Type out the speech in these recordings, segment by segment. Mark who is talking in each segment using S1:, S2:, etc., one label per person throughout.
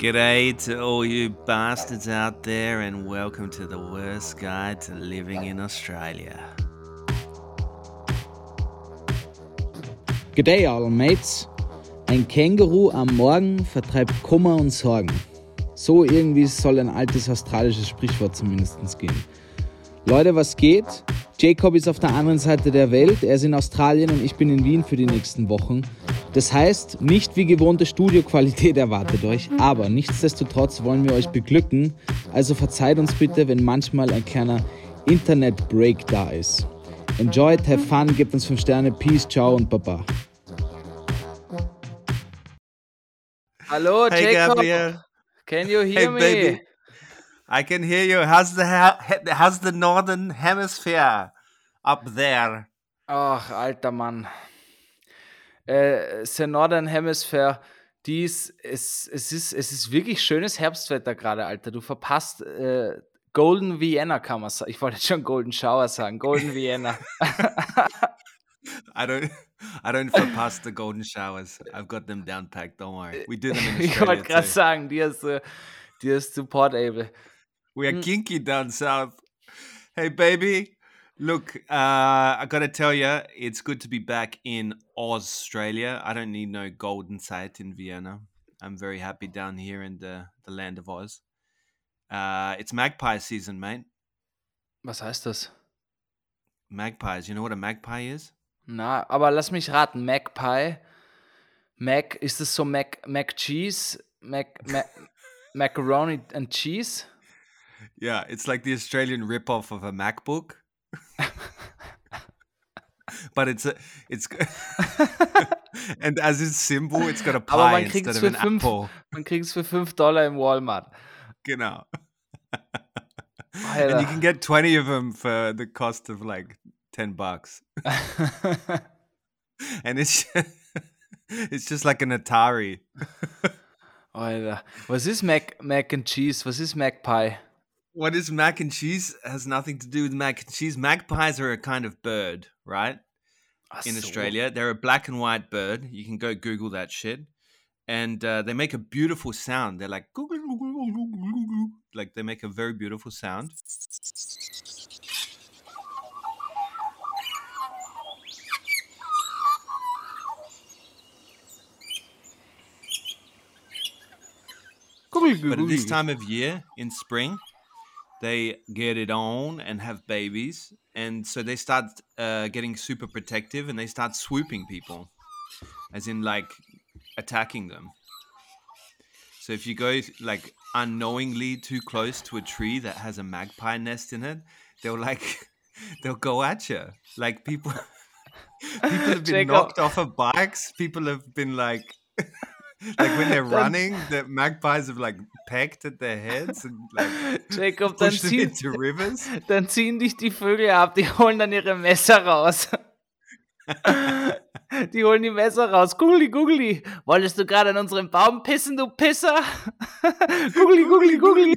S1: G'day to all you bastards out there, and welcome to the worst guide to living in Australia.
S2: G'day all mates. Ein Känguru am Morgen vertreibt Kummer und Sorgen. So irgendwie soll ein altes australisches Sprichwort zumindest gehen. Leute, was geht? Jacob ist auf der anderen Seite der Welt, er ist in Australien und ich bin in Wien für die nächsten Wochen. Das heißt, nicht wie gewohnte Studioqualität erwartet euch, aber nichtsdestotrotz wollen wir euch beglücken, also verzeiht uns bitte, wenn manchmal ein kleiner Internet-Break da ist. Enjoy, have fun, gebt uns 5 Sterne, Peace, ciao und Baba.
S3: Hallo,
S1: Hey,
S3: Jacob.
S1: Gabriel.
S3: Can you
S1: Hey,
S3: hear me?
S1: baby. I can hear you. How's the how's the northern hemisphere up there?
S3: Ach, alter Mann. Äh, the Northern Hemisphere, dies, es, es, ist, es ist wirklich schönes Herbstwetter gerade, Alter. Du verpasst äh, Golden Vienna, kann man sagen. Ich wollte schon Golden Shower sagen. Golden Vienna.
S1: I don't I don't surpass the golden showers. I've got them down packed. Don't worry. We do them in
S3: ich
S1: Australia
S3: wollte gerade sagen, dir ist, äh, dir ist zu portable.
S1: We are
S3: Mm.
S1: kinky down south. Hey, baby. Look, uh, I gotta tell you, it's good to be back in Australia. I don't need no golden sight in Vienna. I'm very happy down here in the, the land of Oz. Uh, it's magpie season, mate.
S3: Was heißt das?
S1: Magpies. You know what a magpie is?
S3: Na, aber lass mich raten. Magpie. Mac, ist das so Mac, Mac Cheese? Mac, Mac, Macaroni and Cheese?
S1: Yeah, it's like the Australian rip-off of a MacBook. but it's a it's and as its symbol, it's got a
S3: Aber
S1: pie
S3: man
S1: instead
S3: kriegt's
S1: of
S3: für
S1: an
S3: fünf,
S1: apple.
S3: man für 5 Dollar im Walmart.
S1: Genau. and you can get 20 of them for the cost of like 10 bucks. And it's just, it's just like an Atari.
S3: Alter. Was ist Mac, Mac and Cheese? Was ist Magpie?
S1: What is mac and cheese has nothing to do with mac and cheese. Magpies are a kind of bird, right?
S3: Ach
S1: in. Australia. They're a black and white bird. You can go Google that shit. And uh, they make a beautiful sound. They're like, like they make a very beautiful sound. But at this time of year in spring, they get it on and have babies. And so they start uh, getting super protective and they start swooping people, as in like attacking them. So if you go like unknowingly too close to a tree that has a magpie nest in it, they'll like they'll go at you. Like people people have been
S3: Jacob.
S1: knocked off of bikes. People have been like like when they're running, the magpies have like pecked at their heads and like
S3: Jacob, dann, ziehen,
S1: into rivers.
S3: dann ziehen dich die Vögel ab, die holen dann ihre Messer raus. Die holen die Messer raus. Googly, googly. Wolltest du gerade an unserem Baum pissen, du Pisser? googly, googly, googly.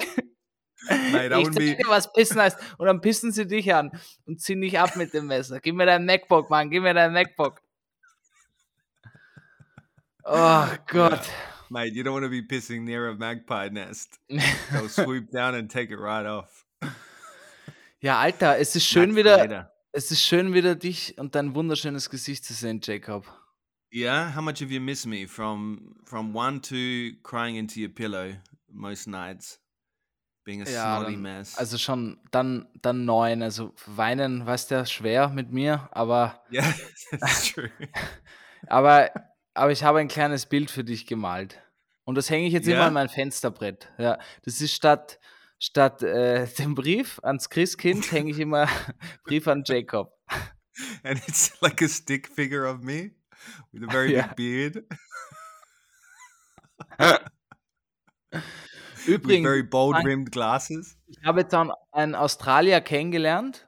S1: I
S3: Ich zeig dir, was pissen heißt. Und dann pissen sie dich an und ziehen dich ab mit dem Messer. Gib mir dein MacBook, Mann. Gib mir dein MacBook. Oh Gott.
S1: mate, you don't want to be pissing near a magpie nest. They'll swoop down and take it right off.
S3: Ja, Alter, es ist schön
S1: Max
S3: wieder,
S1: later.
S3: es ist schön wieder dich und dein wunderschönes Gesicht zu sehen, Jacob.
S1: Yeah, how much have you missed me from from one to crying into your pillow most nights, being a
S3: Ja,
S1: snotty
S3: dann,
S1: mess?
S3: also schon dann dann neun. Also weinen, weißt du, schwer mit mir, aber
S1: yeah, that's true.
S3: aber aber ich habe ein kleines Bild für dich gemalt und das hänge ich jetzt immer
S1: Ja?
S3: an mein Fensterbrett. Ja, das ist statt statt äh, dem Brief ans Christkind hänge ich immer Brief an Jacob.
S1: and it's like a stick figure of me with a very
S3: Yeah.
S1: big beard, with
S3: Übrigens,
S1: very bold rimmed glasses.
S3: ich habe jetzt dann einen Australier kennengelernt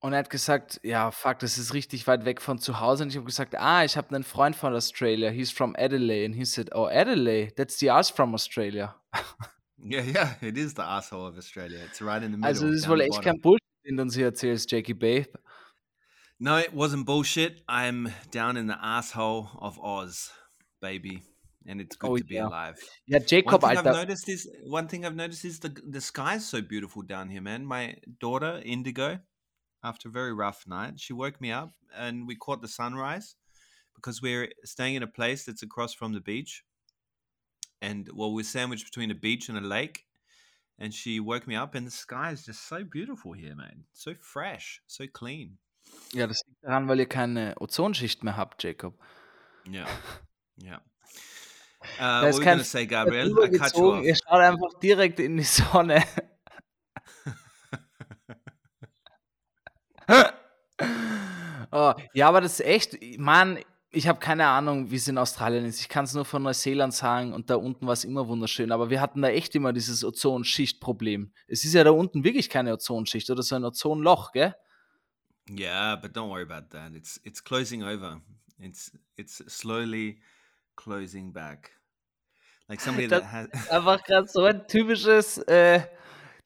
S3: und er hat gesagt, ja, fuck, das ist richtig weit weg von zu Hause. Und ich habe gesagt, ah, ich habe einen Freund von Australia, he's from Adelaide. And he said, oh, Adelaide, that's the us from Australia.
S1: Yeah, yeah, it is the asshole of Australia. It's right in the middle.
S3: Also das ist wohl echt kein Bullshit, den du uns hier erzählst, Jackie Babe.
S1: No, it wasn't bullshit. I'm down in the asshole of Oz, baby. and it's good oh, to be
S3: yeah.
S1: alive.
S3: Yeah, Jacob.
S1: One thing I've noticed is one thing I've noticed is the the sky's so beautiful down here, man. My daughter Indigo, after a very rough night, she woke me up and we caught the sunrise because we're staying in a place that's across from the beach, and well, we're sandwiched between a beach and a lake. And she woke me up, and the sky is just so beautiful here, man. So fresh, so clean.
S3: Ja, das liegt daran, weil ihr keine Ozonschicht mehr habt, Jacob.
S1: Ja, ja. Uh, da ist kein say, Gabriel? I cut you off.
S3: Ihr schaut einfach direkt in die Sonne. Oh, ja, aber das ist echt, Mann, ich habe keine Ahnung, wie es in Australien ist. Ich kann es nur von Neuseeland sagen und da unten war es immer wunderschön. Aber wir hatten da echt immer dieses Ozonschichtproblem. Es ist ja da unten wirklich keine Ozonschicht oder so ein Ozonloch, gell?
S1: Yeah, but don't worry about that. It's it's closing over. It's it's slowly closing back. Like somebody that has
S3: einfach gerade so ein typisches äh,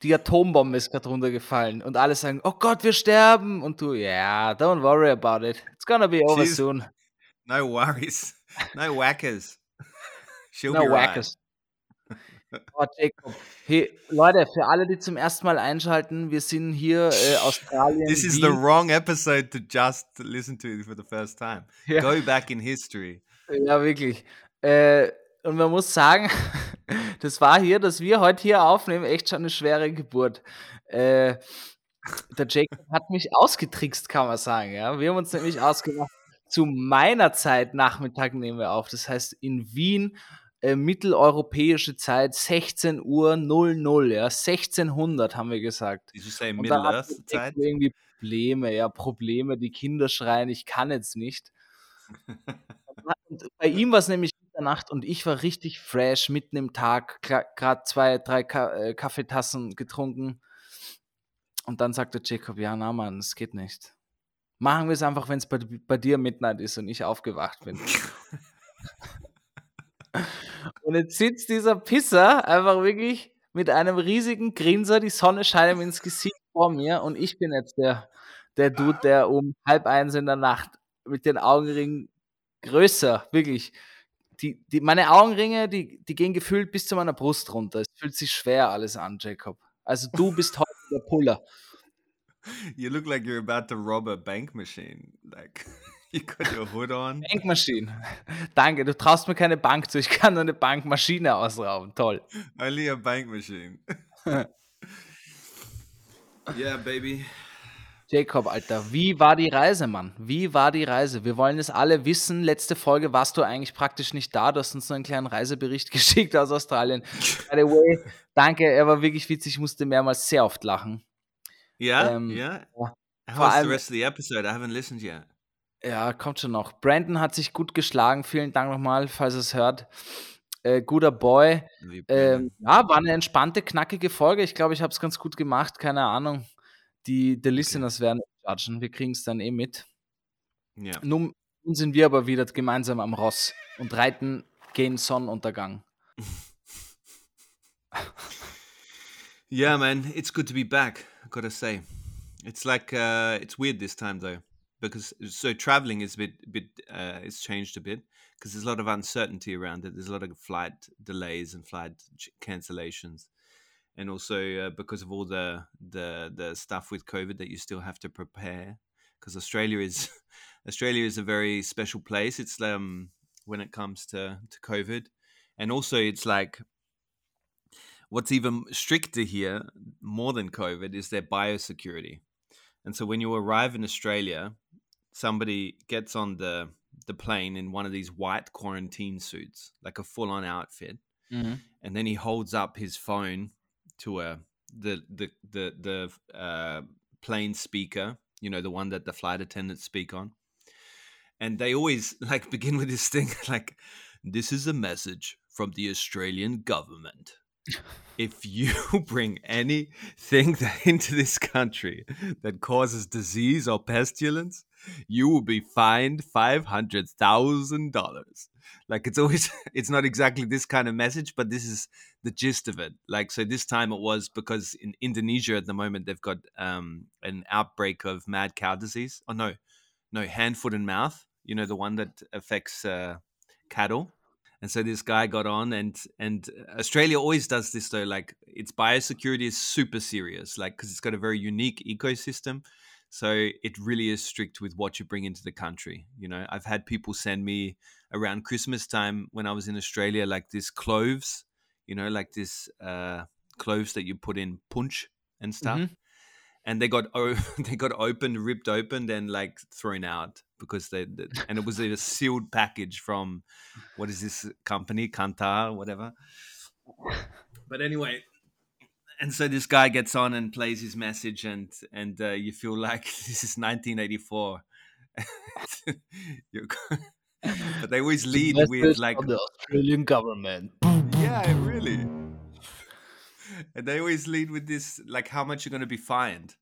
S3: die Atombombe ist gerade runtergefallen und alle sagen, oh Gott, wir sterben und du, yeah, don't worry about it. It's gonna be over She's, soon.
S1: No worries. No whackers.
S3: She'll no be whackers. Oh, Jacob. Hey, Leute, für alle, die zum ersten Mal einschalten, wir sind hier äh, Australien.
S1: This is Wien. the wrong episode to just listen to for the first time. Ja. Go back in history.
S3: Ja, wirklich. Äh, und man muss sagen, das war hier, dass wir heute hier aufnehmen, echt schon eine schwere Geburt. Äh, der Jacob hat mich ausgetrickst, kann man sagen. Ja? Wir haben uns nämlich ausgemacht, zu meiner Zeit Nachmittag nehmen wir auf. Das heißt, in Wien äh, mitteleuropäische Zeit 16 Uhr 00, ja, 1600 haben wir gesagt.
S1: Say Middle Earth Zeit?
S3: Irgendwie Probleme, ja, Probleme, die Kinder schreien, ich kann jetzt nicht. und bei ihm war es nämlich Nacht und ich war richtig fresh, mitten im Tag, gerade zwei, drei Ka äh, Kaffeetassen getrunken. Und dann sagte Jacob, ja, na Mann, es geht nicht. Machen wir es einfach, wenn es bei, bei dir Midnight ist und ich aufgewacht bin. Und jetzt sitzt dieser Pisser einfach wirklich mit einem riesigen Grinser, die Sonne scheint ihm ins Gesicht vor mir und ich bin jetzt der, der Dude, der um halb eins in der Nacht mit den Augenringen größer, wirklich. Die, die, meine Augenringe, die, die gehen gefühlt bis zu meiner Brust runter. Es fühlt sich schwer alles an, Jacob. Also du bist heute der Puller.
S1: You look like you're about to rob a bank machine. Like. You got your hood on.
S3: Bankmaschine. Danke, du traust mir keine Bank zu. Ich kann nur eine Bankmaschine ausrauben. Toll.
S1: Only a bank machine. yeah, baby.
S3: Jacob, Alter, wie war die Reise, Mann? Wie war die Reise? Wir wollen es alle wissen. Letzte Folge warst du eigentlich praktisch nicht da. Du hast uns nur einen kleinen Reisebericht geschickt aus Australien. By the way, danke, er war wirklich witzig. Ich musste mehrmals sehr oft lachen.
S1: Ja, ähm, ja. How's the rest of the episode? I haven't listened yet.
S3: Ja, kommt schon noch. Brandon hat sich gut geschlagen. Vielen Dank nochmal, falls ihr es hört. Äh, guter Boy. Ähm, ja, war eine entspannte, knackige Folge. Ich glaube, ich habe es ganz gut gemacht. Keine Ahnung. Die, die Listeners okay. werden judgen. Wir kriegen es dann eh mit. Ja. Nun, nun sind wir aber wieder gemeinsam am Ross und reiten gegen Sonnenuntergang.
S1: yeah, man, it's good to be back. I gotta say, it's like uh, it's weird this time though. because so traveling is a bit bit uh, it's changed a bit because there's a lot of uncertainty around it. There's a lot of flight delays and flight cancellations, and also uh, because of all the the the stuff with COVID that you still have to prepare. Because Australia is Australia is a very special place. It's um when it comes to to COVID, and also it's like what's even stricter here more than COVID is their biosecurity. And so when you arrive in Australia, somebody gets on the the plane in one of these white quarantine suits, like a full on outfit, mm-hmm. and then he holds up his phone to a the the the the uh, plane speaker, you know, the one that the flight attendants speak on, and they always like begin with this thing like, "This is a message from the Australian government." if you bring anything into this country that causes disease or pestilence, you will be fined five hundred thousand dollars. Like it's always, it's not exactly this kind of message, but this is the gist of it. Like so, this time it was because in Indonesia at the moment they've got um, an outbreak of mad cow disease. Oh no, no hand, foot, and mouth. You know the one that affects uh, cattle And so this guy got on, and and Australia always does this though. Like its biosecurity is super serious, like because it's got a very unique ecosystem. So it really is strict with what you bring into the country. You know, I've had people send me around Christmas time when I was in Australia, like this cloves, you know, like this uh, cloves that you put in punch and stuff.
S3: Mhm.
S1: And they got o- they got opened, ripped open, and like thrown out because they, they and it was a sealed package from what is this company, Kantar, whatever. But anyway, and so this guy gets on and plays his message, and and uh, you feel like this is 1984. But they always lead with like
S3: the Australian government.
S1: yeah, really. And they always lead with this, like how much you're going to be fined.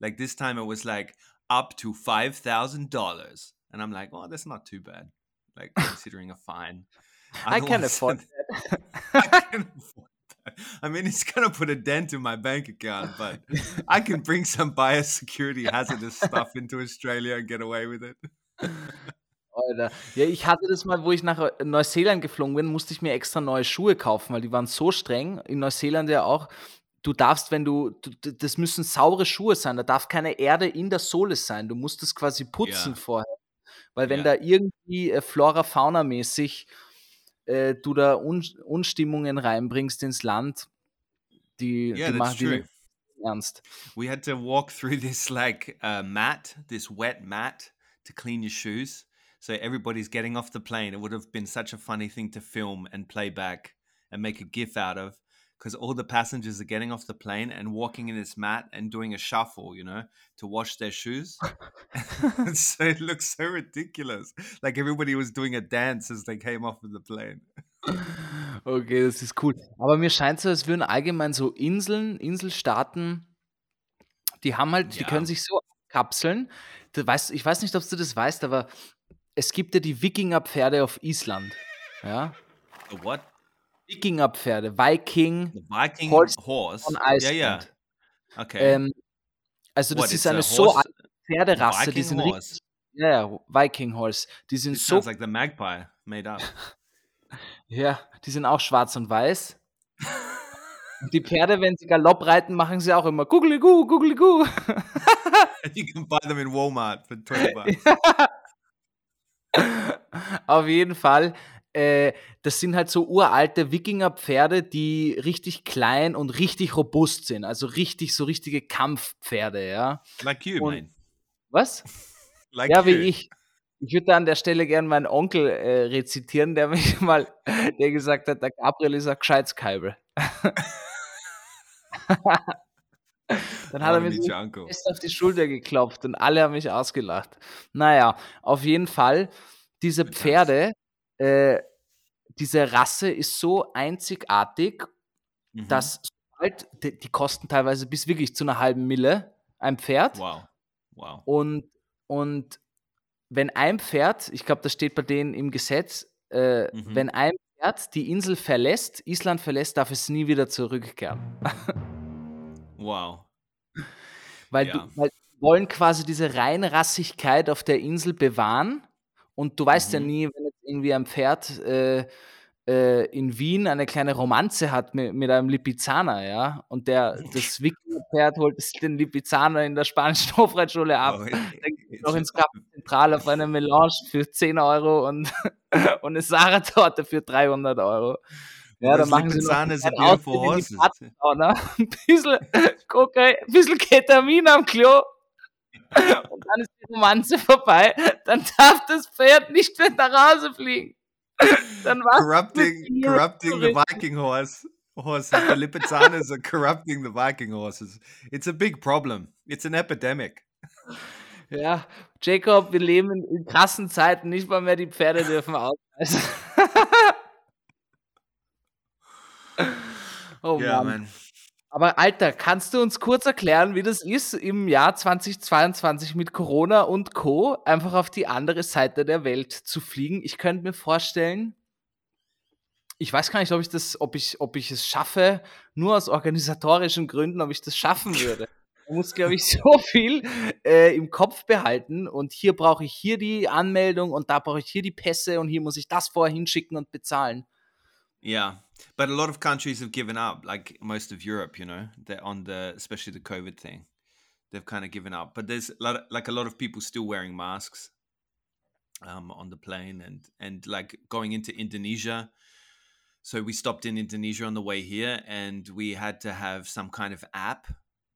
S1: Like this time, it was like up to five thousand dollars, and I'm like, oh, that's not too bad. Like considering a fine.
S3: I
S1: don't
S3: afford
S1: send- I can afford that. I mean, it's gonna put a dent in my bank account, but I can bring some biosecurity hazardous stuff into Australia and get away with it.
S3: Alter. Ja, ich hatte das mal, wo ich nach äh, Neuseeland geflogen bin, musste ich mir extra neue Schuhe kaufen, weil die waren so streng. In Neuseeland ja auch. Du darfst, wenn du, du das müssen saure Schuhe sein, da darf keine Erde in der Sohle sein. Du musst es quasi putzen
S1: Ja.
S3: vorher. Weil wenn
S1: Ja.
S3: da irgendwie äh, Flora-Fauna-mäßig äh, du da Un Unstimmungen reinbringst ins Land, die,
S1: Yeah,
S3: die machen die
S1: true.
S3: nicht ernst.
S1: We had to walk through this like uh, mat, this wet mat to clean your shoes. So everybody's getting off the plane. It would have been such a funny thing to film and play back and make a GIF out of because all the passengers are getting off the plane and walking in this mat and doing a shuffle, you know, to wash their shoes. so it looks so ridiculous. Like everybody was doing a dance as they came off of the plane.
S3: Okay, das ist cool. Aber mir scheint so, als würden allgemein so Inseln, Inselstaaten, die haben halt, die
S1: Ja.
S3: können sich so kapseln. Du weißt, ich weiß nicht, ob du das weißt, aber es gibt ja die Wikingerpferde auf Island. Ja?
S1: What?
S3: Wikingerpferde, Viking
S1: The Viking
S3: Horse
S1: horse.
S3: von
S1: Yeah,
S3: Iceland.
S1: yeah. Okay.
S3: Ähm, also das
S1: What,
S3: ist eine so alte Pferderasse, die
S1: Viking
S3: sind
S1: horse.
S3: richtig, ja, ja, Viking Horse, die sind
S1: This
S3: so,
S1: sounds like the magpie made up.
S3: ja, die sind auch schwarz und weiß. Und die Pferde, wenn sie Galopp reiten, machen sie auch immer Guggeli-Gu, Guggeli-Gu.
S1: you can buy them in Walmart for 20 bucks.
S3: Auf jeden Fall. Äh, das sind halt so uralte Wikingerpferde, die richtig klein und richtig robust sind. Also richtig, so richtige Kampfpferde, ja.
S1: Like you,
S3: Und-
S1: man.
S3: Was?
S1: Like
S3: ja,
S1: you.
S3: wie ich. Ich würde an der Stelle gerne meinen Onkel äh, rezitieren, der mich mal, der gesagt hat, der Gabriel ist ein Gescheitskaiber. Dann hat er mir so fest auf die Schulter geklopft und alle haben mich ausgelacht. Naja, auf jeden Fall, diese. Pferde, äh, diese Rasse ist so einzigartig,
S1: Mhm.
S3: dass sobald, die, die kosten teilweise bis wirklich zu einer halben Mille ein Pferd.
S1: Wow. Wow.
S3: Und, und wenn ein Pferd, ich glaube, das steht bei denen im Gesetz, äh,
S1: Mhm.
S3: wenn ein Pferd die Insel verlässt, Island verlässt, darf es nie wieder zurückkehren.
S1: Wow.
S3: Weil,
S1: Ja.
S3: die, weil wollen quasi diese Reinrassigkeit auf der Insel bewahren. Und du weißt ja
S1: Mhm.
S3: nie, wenn irgendwie ein Pferd äh, äh, in Wien eine kleine Romanze hat mit, mit einem Lipizzaner, ja, und der, das Wikinger-Pferd holt den Lipizzaner in der spanischen Hofreitschule ab,
S1: Oh,
S3: dann geht noch ins Café Zentral auf eine Melange für 10 Euro und, und eine Sarah-Torte für 300 Euro. Ja, da machen sie noch
S1: Lipizzaner is a
S3: einen
S1: beautiful
S3: Ausflug in die
S1: horses.
S3: Sauna, ein bisschen Kokain, ein bisschen Ketamin am Klo und dann ist die Romanze vorbei. Dann darf das Pferd nicht mehr nach Hause fliegen. Dann war
S1: Corrupting, corrupting the. Viking horse. Horses. The Lipizzanas are corrupting the Viking horses. It's a big problem. It's an epidemic.
S3: Ja, Jacob, wir leben in, krassen Zeiten, nicht mal mehr die Pferde dürfen ausreisen. oh
S1: yeah,
S3: Mann.
S1: man.
S3: Aber Alter, kannst du uns kurz erklären, wie das ist, im Jahr 2022 mit Corona und Co. einfach auf die andere Seite der Welt zu fliegen? Ich könnte mir vorstellen, ich weiß gar nicht, ob ich das, ob ich, ob ich es schaffe, nur aus organisatorischen Gründen, ob ich das schaffen würde. Man muss, glaube ich, so viel äh, im Kopf behalten und hier brauche ich hier die Anmeldung und da brauche ich hier die Pässe und hier muss ich das vorher hinschicken und bezahlen.
S1: Yeah, but a lot of countries have given up, like most of Europe, you know, they're on the especially the COVID thing. They've kind of given up, but there's a lot of, like a lot of people still wearing masks um, on the plane and and like going into Indonesia. So we stopped in Indonesia on the way here, and we had to have some kind of app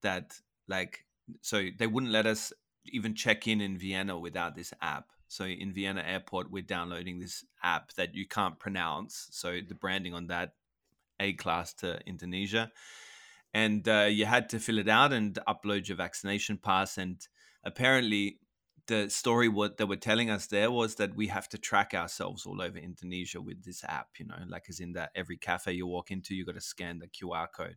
S1: that like so they wouldn't let us even check in in Vienna without this app. So in Vienna airport, we're downloading this app that you can't pronounce. So the branding on that A class to Indonesia, and uh, you had to fill it out and upload your vaccination pass. And apparently, the story what they were telling us there was that we have to track ourselves all over Indonesia with this app. You know, like as in that every cafe you walk into, you got to scan the QR code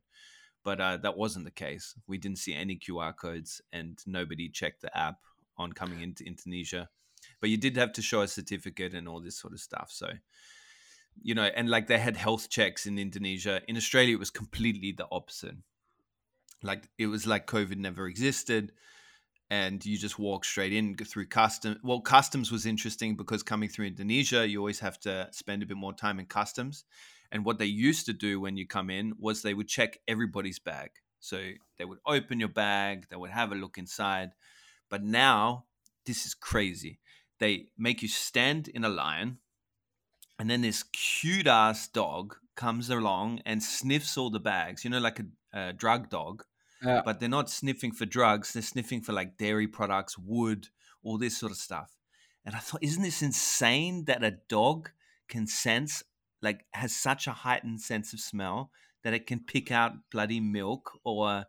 S1: but uh, that wasn't the case. We didn't see any QR codes, and nobody checked the app on coming into Indonesia. But you did have to show a certificate and all this sort of stuff. So, you know, and like they had health checks in Indonesia. In Australia, it was completely the opposite. Like it was like COVID never existed, and you just walk straight in through customs. Well, customs was interesting because coming through Indonesia, you always have to spend a bit more time in customs and what they used to do when you come in was they would check everybody's bag. So they would open your bag, they would have a look inside. But now, this is crazy. They make you stand in a line, and then this cute ass dog comes along and sniffs all the bags, you know, like a, a drug dog. Yeah. But they're not sniffing for drugs, they're sniffing for like dairy products, wood, all this sort of stuff. And I thought, isn't this insane that a dog can sense like has such a heightened sense of smell that it can pick out bloody milk or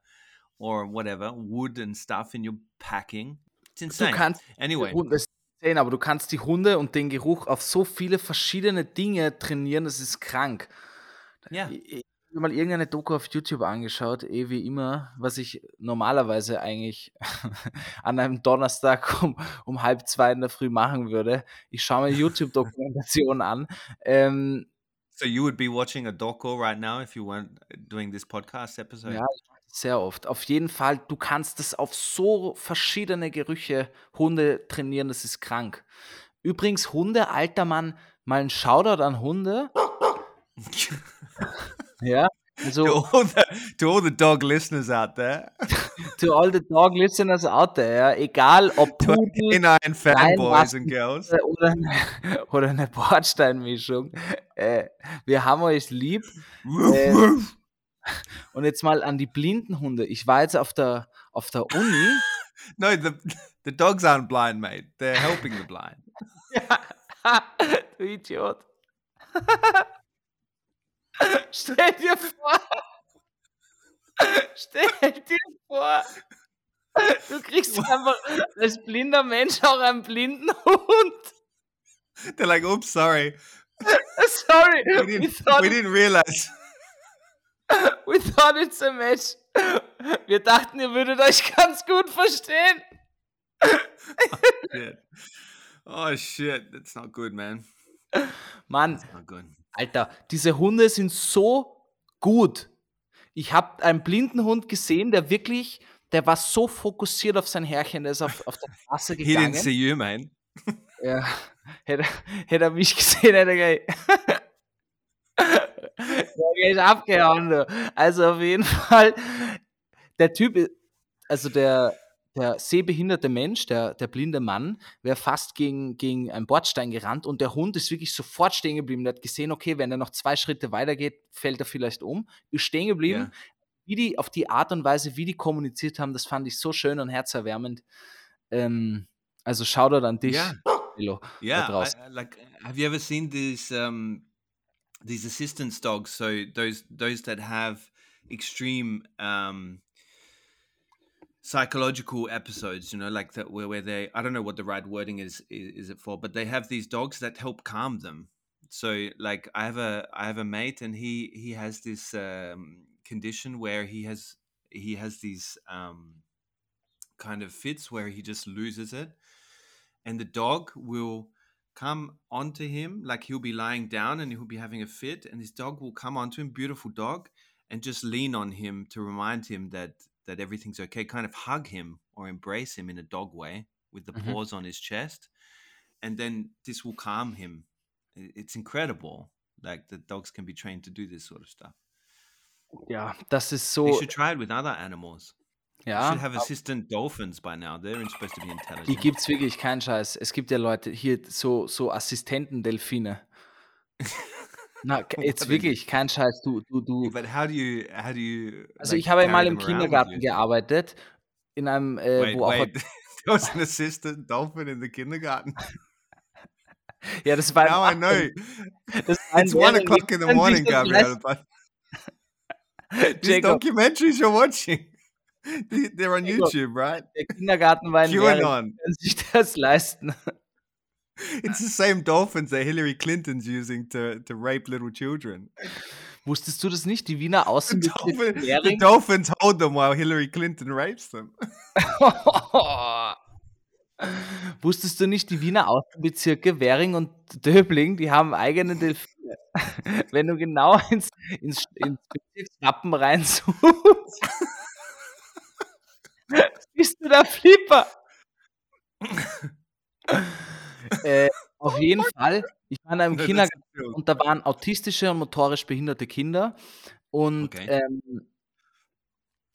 S1: or whatever wood and stuff in your packing. It's insane.
S3: Du kannst
S1: anyway.
S3: Sehen, aber du kannst die Hunde und den Geruch auf so viele verschiedene Dinge trainieren, das ist krank.
S1: Ja.
S3: Ich, ich habe mal irgendeine Doku auf YouTube angeschaut, eh wie immer, was ich normalerweise eigentlich an einem Donnerstag um, um halb zwei in der Früh machen würde. Ich schaue mir YouTube-Dokumentationen an. Ähm,
S1: So you would be watching a doco right now if you weren't doing this podcast episode?
S3: Ja, sehr oft. Auf jeden Fall, du kannst es auf so verschiedene Gerüche Hunde trainieren, das ist krank. Übrigens, Hunde, alter Mann, mal ein Shoutout an Hunde. ja,
S1: also, to, all the, to all the dog listeners out there.
S3: to all the dog listeners out there, ja. egal ob
S1: Pudel, Fanboys and Girls.
S3: Oder eine, eine Bordsteinmischung. Äh, wir haben euch lieb. Äh, und jetzt mal an die blinden Hunde. Ich war jetzt auf der, auf der Uni.
S1: no, the, the dogs aren't blind, mate. They're helping the blind.
S3: ja, du Idiot. Stell dir vor, stell dir vor, du kriegst einfach als blinder Mensch auch einen blinden Hund.
S1: They're like, oops, sorry.
S3: sorry.
S1: We didn't, we didn't realize.
S3: We thought it's a match. Wir dachten, ihr würdet euch ganz gut verstehen.
S1: oh, shit. Oh, shit. That's not good, man.
S3: Mann, Alter, diese Hunde sind so gut. Ich habe einen blinden Hund gesehen, der wirklich, der war so fokussiert auf sein Herrchen, der ist auf, auf der Straße gegangen.
S1: He didn't see you, man.
S3: Ja, hätte, hätte er mich gesehen, hätte er gleich abgehauen. Du. Also auf jeden Fall, der Typ, also der, der sehbehinderte Mensch, der, der blinde Mann, wäre fast gegen, gegen einen Bordstein gerannt und der Hund ist wirklich sofort stehen geblieben. Der hat gesehen, okay, wenn er noch zwei Schritte weitergeht, fällt er vielleicht um. Ist stehen geblieben. Yeah. Wie die, auf die Art und Weise, wie die kommuniziert haben, das fand ich so schön und herzerwärmend. Ähm, also schau da an dich,
S1: yeah.
S3: Hello,
S1: yeah, I, like, have you ever seen these um, these assistance dogs? So those those that have extreme um, psychological episodes you know like that where, where they i don't know what the right wording is, is, is it for but they have these dogs that help calm them so like i have a i have a mate and he he has this um, condition where he has he has these um, kind of fits where he just loses it and the dog will come onto him like he'll be lying down and he'll be having a fit and his dog will come onto him beautiful dog and just lean on him to remind him that that everything's okay, kind of hug him or embrace him in a dog way with the
S3: Mhm.
S1: paws on his chest, and then this will calm him. It's incredible. Like the dogs can be trained to do this sort of stuff.
S3: Ja, das ist
S1: You should try it with other animals.
S3: Ja,
S1: should have assistant dolphins by now. They're supposed to be
S3: die
S1: intelligent.
S3: gibt es wirklich, kein Scheiß. Es gibt ja Leute hier, so, so Assistenten-Delfine. Na, jetzt wirklich, kein Scheiß. Du, du, du.
S1: But how do you how do you?
S3: Also
S1: like,
S3: ich habe mal im Kindergarten gearbeitet, in einem, äh,
S1: Wait,
S3: wo auch
S1: wait. there was an assistant dolphin in the kindergarten.
S3: ja, das war
S1: now I know.
S3: Das war
S1: It's one o'clock in the
S3: die
S1: morning, Gabriel. But these
S3: Jacob,
S1: documentaries you're watching, they- they're on
S3: Jacob.
S1: YouTube, right?
S3: der Kindergarten war ein Lehrling,
S1: QAnon.
S3: die können sich das leisten.
S1: It's the same dolphins that Hillary Clinton's using to, to rape little children.
S3: Wusstest du das nicht? Die Wiener
S1: The,
S3: Außenbezirke
S1: dolphin, the dolphins hold them while Hillary Clinton rapes them.
S3: Wusstest du nicht, die Wiener Außenbezirke Währing und Döbling, die haben eigene Delfine. Wenn du genau ins, ins, ins Bezirkswappen reinsuchst, siehst du da Flipper. äh, auf jeden Fall, ich war
S1: No, that's
S3: Kindergarten und da waren autistische und motorisch behinderte Kinder. Und
S1: Okay.
S3: ähm,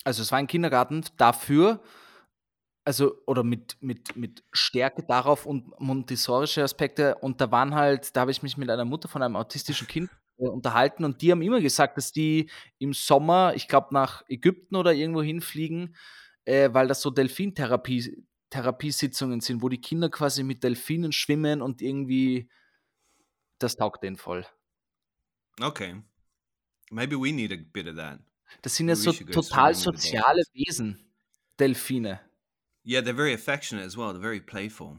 S3: also es war ein Kindergarten dafür, also oder mit, mit, mit Stärke darauf und montessorische Aspekte. Und da waren halt, da habe ich mich mit einer Mutter von einem autistischen Kind äh, unterhalten und die haben immer gesagt, dass die im Sommer, ich glaube, nach Ägypten oder irgendwo hinfliegen, äh, weil das so Delfintherapie Therapiesitzungen sind, wo die Kinder quasi mit Delfinen schwimmen und irgendwie das taugt denen voll.
S1: Okay. Maybe we need a bit of that.
S3: Das sind ja so total soziale Wesen, Delfine.
S1: Yeah, they're very affectionate as well. They're very playful.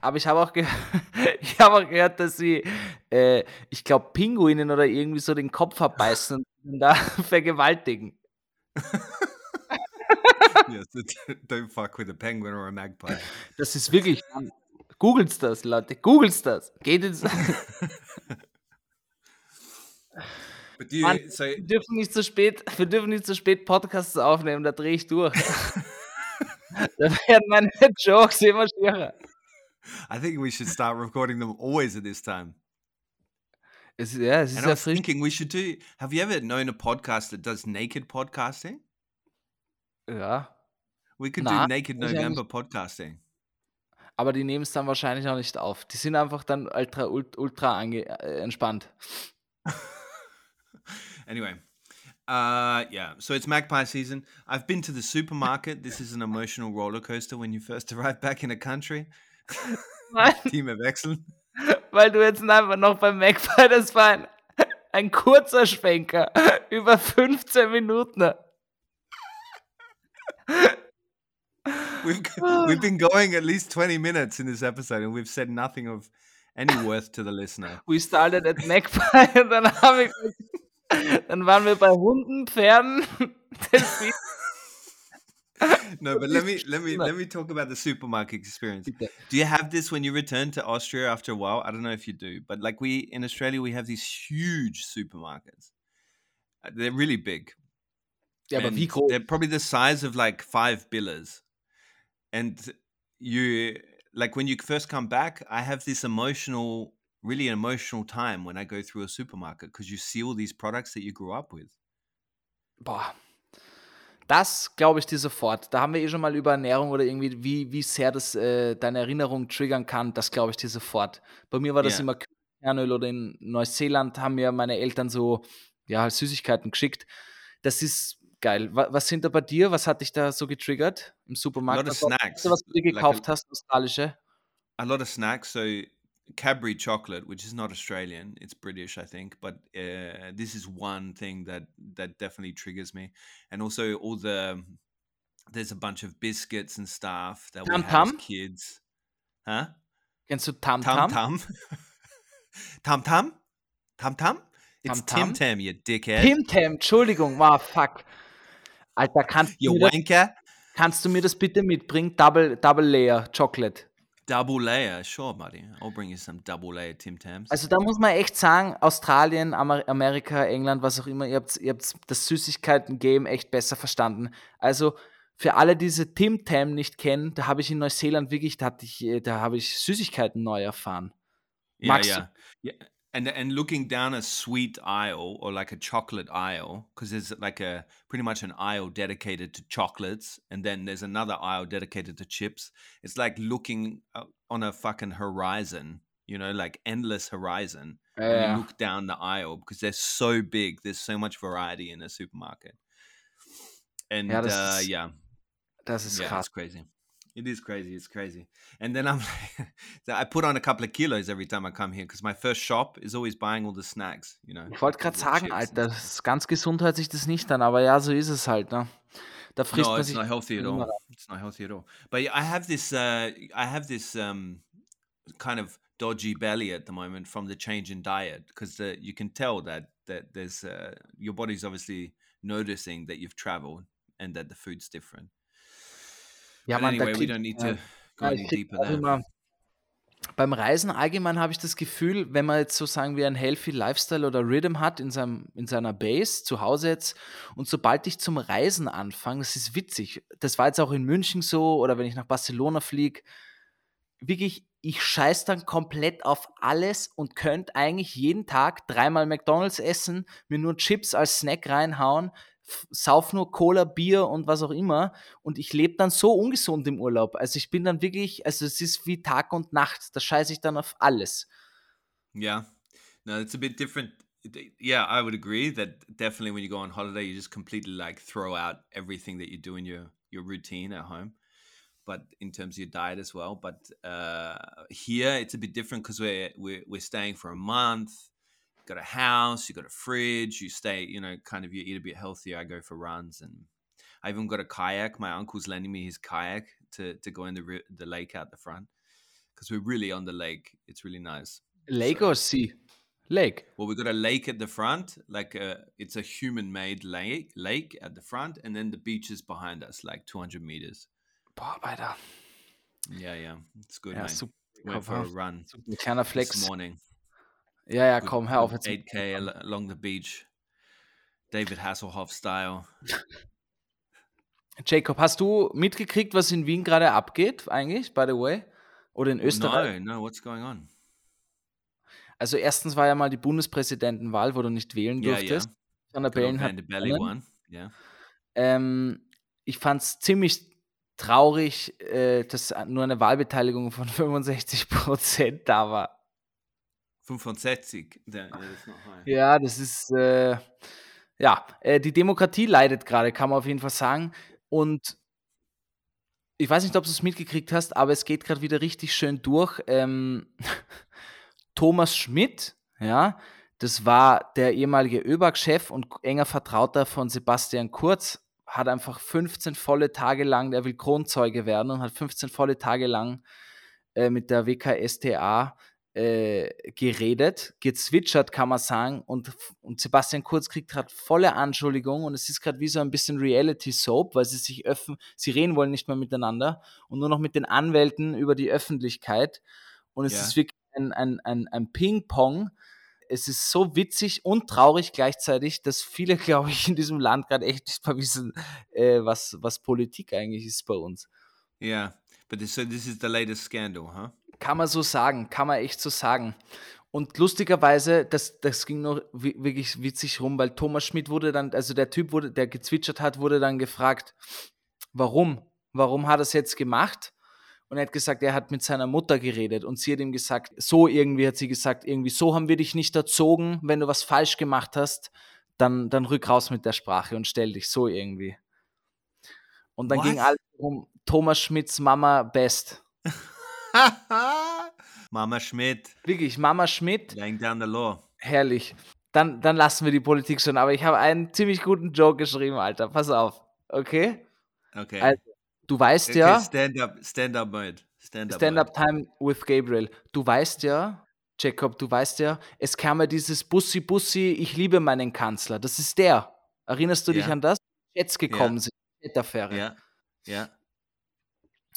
S3: Aber ich habe auch, ge ich hab auch gehört, dass sie, äh, ich glaube, Pinguinen oder irgendwie so den Kopf abbeißen und da vergewaltigen.
S1: Yes, don't fuck with a penguin or a magpie.
S3: Das ist wirklich. Googelt's das, Leute. Googelt's das. Geht ins.
S1: You,
S3: Mann,
S1: so
S3: wir dürfen nicht zu spät, wir dürfen nicht zu spät Podcasts aufnehmen, da drehe ich durch. da werden meine Jokes immer schwerer.
S1: I think we should start recording them always at this time.
S3: Es, ja, es ist
S1: And I
S3: ja
S1: was
S3: frisch.
S1: thinking we should do. Have you ever known a podcast that does naked podcasting?
S3: Ja.
S1: We could
S3: Nah,
S1: do naked November podcasting.
S3: Aber die nehmen es dann wahrscheinlich auch nicht auf. Die sind einfach dann ultra, ult- ultra ange äh, entspannt.
S1: Anyway, uh, yeah. So it's magpie season. I've been to the supermarket. This is an emotional roller coaster when you first arrive back in a country. Team of excellent.
S3: weil du jetzt einfach noch beim Magpie, das war ein, ein kurzer Schwenker. Über 15 Minuten.
S1: We've we've been going at least twenty minutes in this episode, and we've said nothing of any worth to the listener.
S3: We started at Magpie und dann habe ich. Dann waren wir bei Hunden, Pferden, Delfinen.
S1: no, but let me let me let me talk about the supermarket experience. Do you have this when you return to Austria after a while? I don't know if you do, but like we in Australia, we have these huge supermarkets. Uh, They're really big.
S3: Aber
S1: and
S3: groß?
S1: They're probably the size of like five villas. And you like when you first come back, I have this emotional, really emotional time when I go through a supermarket because you see all these products that you grew up with.
S3: Boah. Das glaube ich dir sofort. Da haben wir eh schon mal über Ernährung oder irgendwie, wie, wie sehr das äh, deine Erinnerung triggern kann. Das glaube ich dir sofort. Bei mir war das
S1: Ja.
S3: immer Kernöl oder in Neuseeland haben mir meine Eltern so ja, Süßigkeiten geschickt. Das ist geil. Wa- Was sind da bei dir? Was hat dich da so getriggert im Supermarkt?
S1: lot of snacks,
S3: was du dir
S1: like a-
S3: gekauft hast, australische?
S1: A lot of snacks. So Cadbury chocolate, which is not Australian, it's British, I think, but uh, this is one thing that that definitely triggers me. And also all the there's a bunch of biscuits and stuff that we
S3: Tam
S1: had
S3: Tam?
S1: as kids. Huh?
S3: Kennst du Tam
S1: Tam
S3: Tam?
S1: Tam. Tam Tam? Tam Tam? It's? Tim Tam, you dickhead.
S3: Tim Tam, Entschuldigung, wow, fuck. Alter, kannst
S1: You
S3: du, mir das,
S1: wanker.
S3: kannst du mir das bitte mitbringen? Double, Double Layer Chocolate.
S1: double layer, sure, buddy. I'll bring you some double layer Tim Tams.
S3: Also da muss man echt sagen, Australien, Amer Amerika, England, was auch immer, ihr habt, ihr habt das Süßigkeiten-Game echt besser verstanden. Also für alle, die diese Tim Tam nicht kennen, da habe ich in Neuseeland wirklich, da, hatte ich, da habe ich Süßigkeiten neu erfahren.
S1: Yeah, yeah. yeah. And and looking down a sweet aisle or like a chocolate aisle, because there's like a pretty much an aisle dedicated to chocolates, and then there's another aisle dedicated to chips. It's like looking on a fucking horizon, you know, like endless horizon. Yeah. And you look down the aisle because they're so big. There's so much variety in a supermarket. And yeah, uh, yeah,
S3: that's
S1: yeah, it's crazy. It is crazy. It's crazy. And then I'm like, I put on a couple of kilos every time I come here because my first shop is always buying all the snacks, you know.
S3: Ich wollte gerade sagen, Alter, ganz gesund hört sich das nicht an, aber ja, so ist es halt, ne?
S1: Da frisst no, man it's not healthy at all. It's not healthy at all. But I have this, uh, I have this um, kind of dodgy belly at the moment from the change in diet because you can tell that that there's uh, your body's obviously noticing that you've traveled and that the food's different.
S3: Ja, man, anyway, we don't need to go any deeper there. Beim Reisen allgemein habe ich das Gefühl, wenn man jetzt so sagen wie ein Healthy Lifestyle oder Rhythm hat in, seinem, in seiner Base, zu Hause jetzt, und sobald ich zum Reisen anfange, das ist witzig. Das war jetzt auch in München so oder wenn ich nach Barcelona fliege, wirklich, ich scheiß dann komplett auf alles und könnte eigentlich jeden Tag dreimal McDonalds essen, mir nur Chips als Snack reinhauen, sauf nur Cola, Bier und was auch immer und ich lebe dann so ungesund im Urlaub. Also ich bin dann wirklich, also es ist wie Tag und Nacht, da scheiße ich dann auf alles.
S1: Yeah, no, it's a bit different. Yeah, I would agree that definitely when you go on holiday, you just completely like throw out everything that you do in your your routine at home. But in terms of your diet as well, but uh, here it's a bit different because we're, we're we're staying for a month got a house, you got a fridge, you stay, you know, kind of you eat a bit healthier. I go for runs and I even got a kayak. My uncle's lending me his kayak to, to go in the, the lake out the front because we're really on the lake. It's really nice.
S3: Lake so, or sea? Lake.
S1: Well, we got a lake at the front, like a, it's a human made lake, lake at the front, and then the beach is behind us, like 200 meters.
S3: Boah, Alter.
S1: Yeah, yeah. It's good, yeah, man. Super. Went for a run
S3: Kleiner Flex.
S1: this morning.
S3: Ja, ja, komm, hör auf jetzt.
S1: 8K along the beach. David Hasselhoff Style.
S3: Jacob, hast du mitgekriegt, was in Wien gerade abgeht, eigentlich, by the way? Oder in Österreich?
S1: No, no, what's going on?
S3: Also erstens war ja mal die Bundespräsidentenwahl, wo du nicht wählen durftest. Yeah,
S1: yeah. Van der Bellen hat belly one. Yeah.
S3: Ähm, ich fand es ziemlich traurig, äh, dass nur eine Wahlbeteiligung von 65 Prozent da war.
S1: 65.
S3: Ja, das ist, äh, ja, äh, die Demokratie leidet gerade, kann man auf jeden Fall sagen. Und ich weiß nicht, ob du es mitgekriegt hast, aber es geht gerade wieder richtig schön durch. Ähm, Thomas Schmidt, ja, das war der ehemalige ÖBAG-Chef und enger Vertrauter von Sebastian Kurz, hat einfach 15 volle Tage lang, der will Kronzeuge werden und hat 15 volle Tage lang äh, mit der WKSTA äh, geredet, gezwitschert, kann man sagen. Und, und Sebastian Kurz kriegt gerade volle Anschuldigung und es ist gerade wie so ein bisschen Reality-Soap, weil sie sich öffnen, sie reden wollen nicht mehr miteinander und nur noch mit den Anwälten über die Öffentlichkeit. Und es ja. ist wirklich ein, ein, ein, ein Ping-Pong. Es ist so witzig und traurig gleichzeitig, dass viele, glaube ich, in diesem Land gerade echt nicht mal wissen, äh, was, was Politik eigentlich ist bei uns.
S1: Ja, yeah. but this, so this is the latest scandal, huh?
S3: Kann man so sagen, kann man echt so sagen. Und lustigerweise, das, das ging noch wirklich witzig rum, weil Thomas Schmidt wurde dann, also der Typ, wurde, der gezwitschert hat, wurde dann gefragt, warum? Warum hat er es jetzt gemacht? Und er hat gesagt, er hat mit seiner Mutter geredet und sie hat ihm gesagt, so irgendwie hat sie gesagt, irgendwie so haben wir dich nicht erzogen, wenn du was falsch gemacht hast, dann, dann rück raus mit der Sprache und stell dich so irgendwie. Und dann What? ging alles um Thomas Schmidts Mama Best.
S1: Mama Schmidt.
S3: Wirklich, Mama Schmidt.
S1: Laying down the law.
S3: Herrlich. Dann, dann lassen wir die Politik schon. Aber ich habe einen ziemlich guten Joke geschrieben, Alter. Pass auf. Okay?
S1: Okay.
S3: Also, du weißt okay, ja.
S1: Stand up, stand up, mate.
S3: Stand up, stand up time with Gabriel. Du weißt ja, Jacob, du weißt ja, es kam ja dieses Bussi Bussi, ich liebe meinen Kanzler. Das ist der. Erinnerst du dich ja. an das? Jetzt gekommen ja. sind.
S1: Ja. Ja.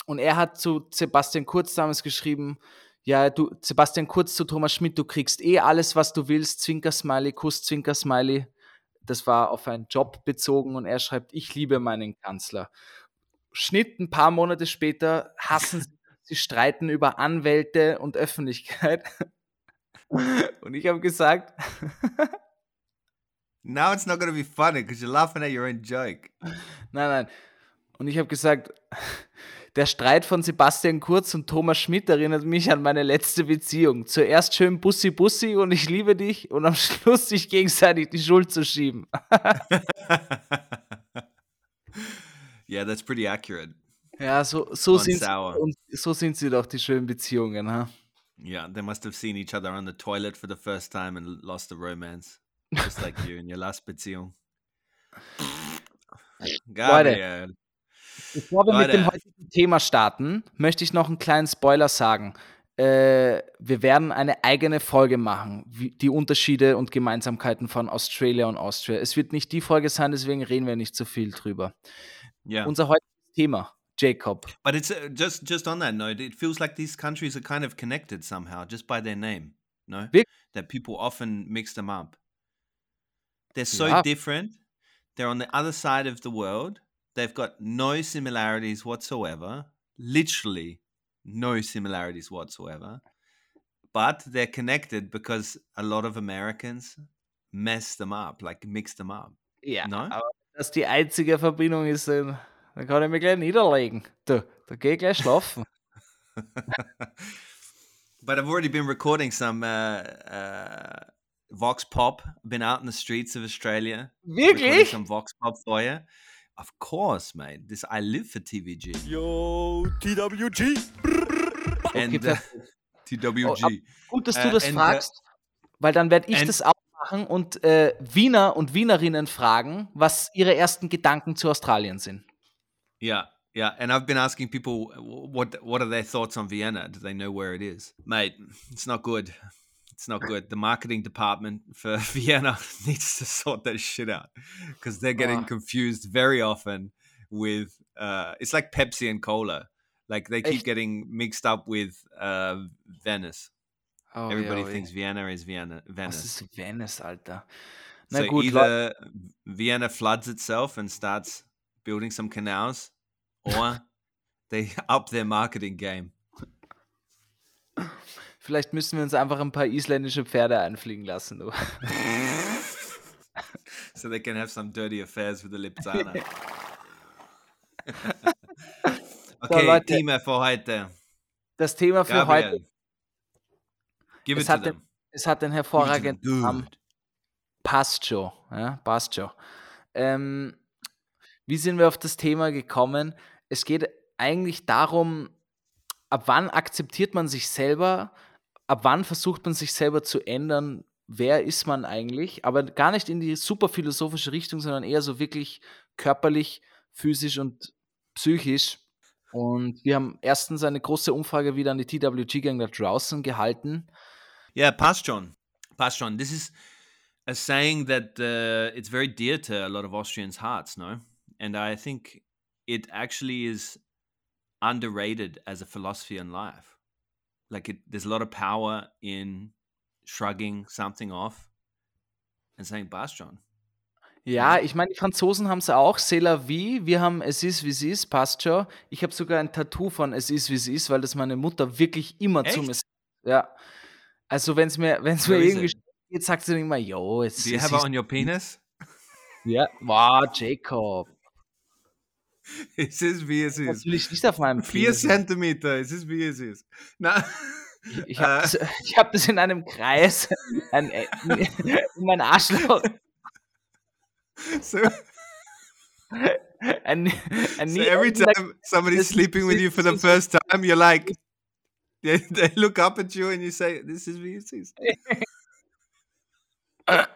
S3: Und er hat zu Sebastian Kurz damals geschrieben, ja, du, Sebastian Kurz zu Thomas Schmidt, du kriegst eh alles, was du willst, Zwinker-Smiley, Kuss, Zwinker-Smiley. Das war auf einen Job bezogen und er schreibt, ich liebe meinen Kanzler. Schnitt ein paar Monate später hassen sie, sie streiten über Anwälte und Öffentlichkeit. Und ich habe gesagt,
S1: Now it's not to be funny because you're laughing at your own joke.
S3: Nein, nein. Und ich habe gesagt, der Streit von Sebastian Kurz und Thomas Schmidt erinnert mich an meine letzte Beziehung. Zuerst schön Bussi Bussi und ich liebe dich und am Schluss sich gegenseitig die Schuld zu schieben.
S1: yeah, that's pretty accurate.
S3: Ja, so, so, sind, sie, so sind sie doch, die schönen Beziehungen. Ha?
S1: Yeah, they must have seen each other on the toilet for the first time and lost the romance. Just like you in your last Beziehung.
S3: Gabriel. Leute, bevor wir Leute. mit dem heutigen Thema starten, möchte ich noch einen kleinen Spoiler sagen. Äh, wir werden eine eigene Folge machen, wie, die Unterschiede und Gemeinsamkeiten von Australia und Austria. Es wird nicht die Folge sein, deswegen reden wir nicht so viel drüber.
S1: Yeah.
S3: Unser heutiges Thema, Jacob.
S1: But it's uh, just just on that note, it feels like these countries are kind of connected somehow, just by their name. No, Wirklich? that people often mix them up. They're so yeah. different. They're on the other side of the world. They've got no similarities whatsoever. Literally no similarities whatsoever. But they're connected because a lot of Americans mess them up, like mix them up.
S3: Ja, no? aber dass die einzige Verbindung ist, dann kann ich mich gleich niederlegen. Du, da geh ich gleich schlafen.
S1: but I've already been recording some uh, uh, Vox Pop. Been out in the streets of Australia.
S3: Wirklich?
S1: Some Vox Pop for you. Of course, mate. This I live for TVG.
S4: Yo, TWG.
S1: And okay, uh, TWG.
S3: Oh, gut, dass du uh, das and, uh, fragst, weil dann werde ich and, das auch machen und äh, Wiener und Wienerinnen fragen, was ihre ersten Gedanken zu Australien sind.
S1: Yeah, yeah, and I've been asking people what what are their thoughts on Vienna? Do they know where it is, mate? It's not good. It's not good. The marketing department for Vienna needs to sort that shit out because they're getting oh. confused very often with. Uh, it's like Pepsi and Cola. Like they keep getting mixed up with uh, Venice. Oh, Everybody yeah, thinks yeah. Vienna is Vienna. Venice.
S3: Was ist Venice, Alter?
S1: Na so gut, either Vienna floods itself and starts building some canals, or they up their marketing game.
S3: Vielleicht müssen wir uns einfach ein paar isländische Pferde einfliegen lassen. Du.
S1: so they can have some dirty affairs with the Lipzana. okay, so, Leute, Thema für heute.
S3: Das Thema für Gabriel. heute.
S1: Give es, hat
S3: den, es hat den hervorragenden Namen. Passt schon. Ja, passt schon. Ähm, wie sind wir auf das Thema gekommen? Es geht eigentlich darum, ab wann akzeptiert man sich selber ab wann versucht man sich selber zu ändern? Wer ist man eigentlich? Aber gar nicht in die super philosophische Richtung, sondern eher so wirklich körperlich, physisch und psychisch. Und wir haben erstens eine große Umfrage wieder an die TWG-Gang da draußen gehalten.
S1: Ja, yeah, passt schon. Passt schon. This is a saying that uh, it's very dear to a lot of Austrians' hearts, no? And I think it actually is underrated as a philosophy in life. Like it, there's a lot of power in shrugging something off and saying Bastion.
S3: Ja, ich meine, die Franzosen haben es auch, c'est la vie. Wir haben es ist, wie es ist, passt schon. Ich habe sogar ein Tattoo von es ist, wie es ist, weil das meine Mutter wirklich immer Echt? zu mir sagt. Ja. Also, wenn es mir, wenn's mir irgendwie geht, sagt sie immer, yo, es
S1: Do you have it on your penis?
S3: Ja, wow, Jacob.
S1: Es ist, wie es ist.
S3: Natürlich nicht auf meinem
S1: Vier Penis. Zentimeter, es ist, wie es ist. Na,
S3: ich, ich habe das, hab das, in einem Kreis äh, in mein Arschloch.
S1: So, and, and so every time somebody's sleeping with you for the first time, you're like, they, they look up at you and you say, "This is what it is."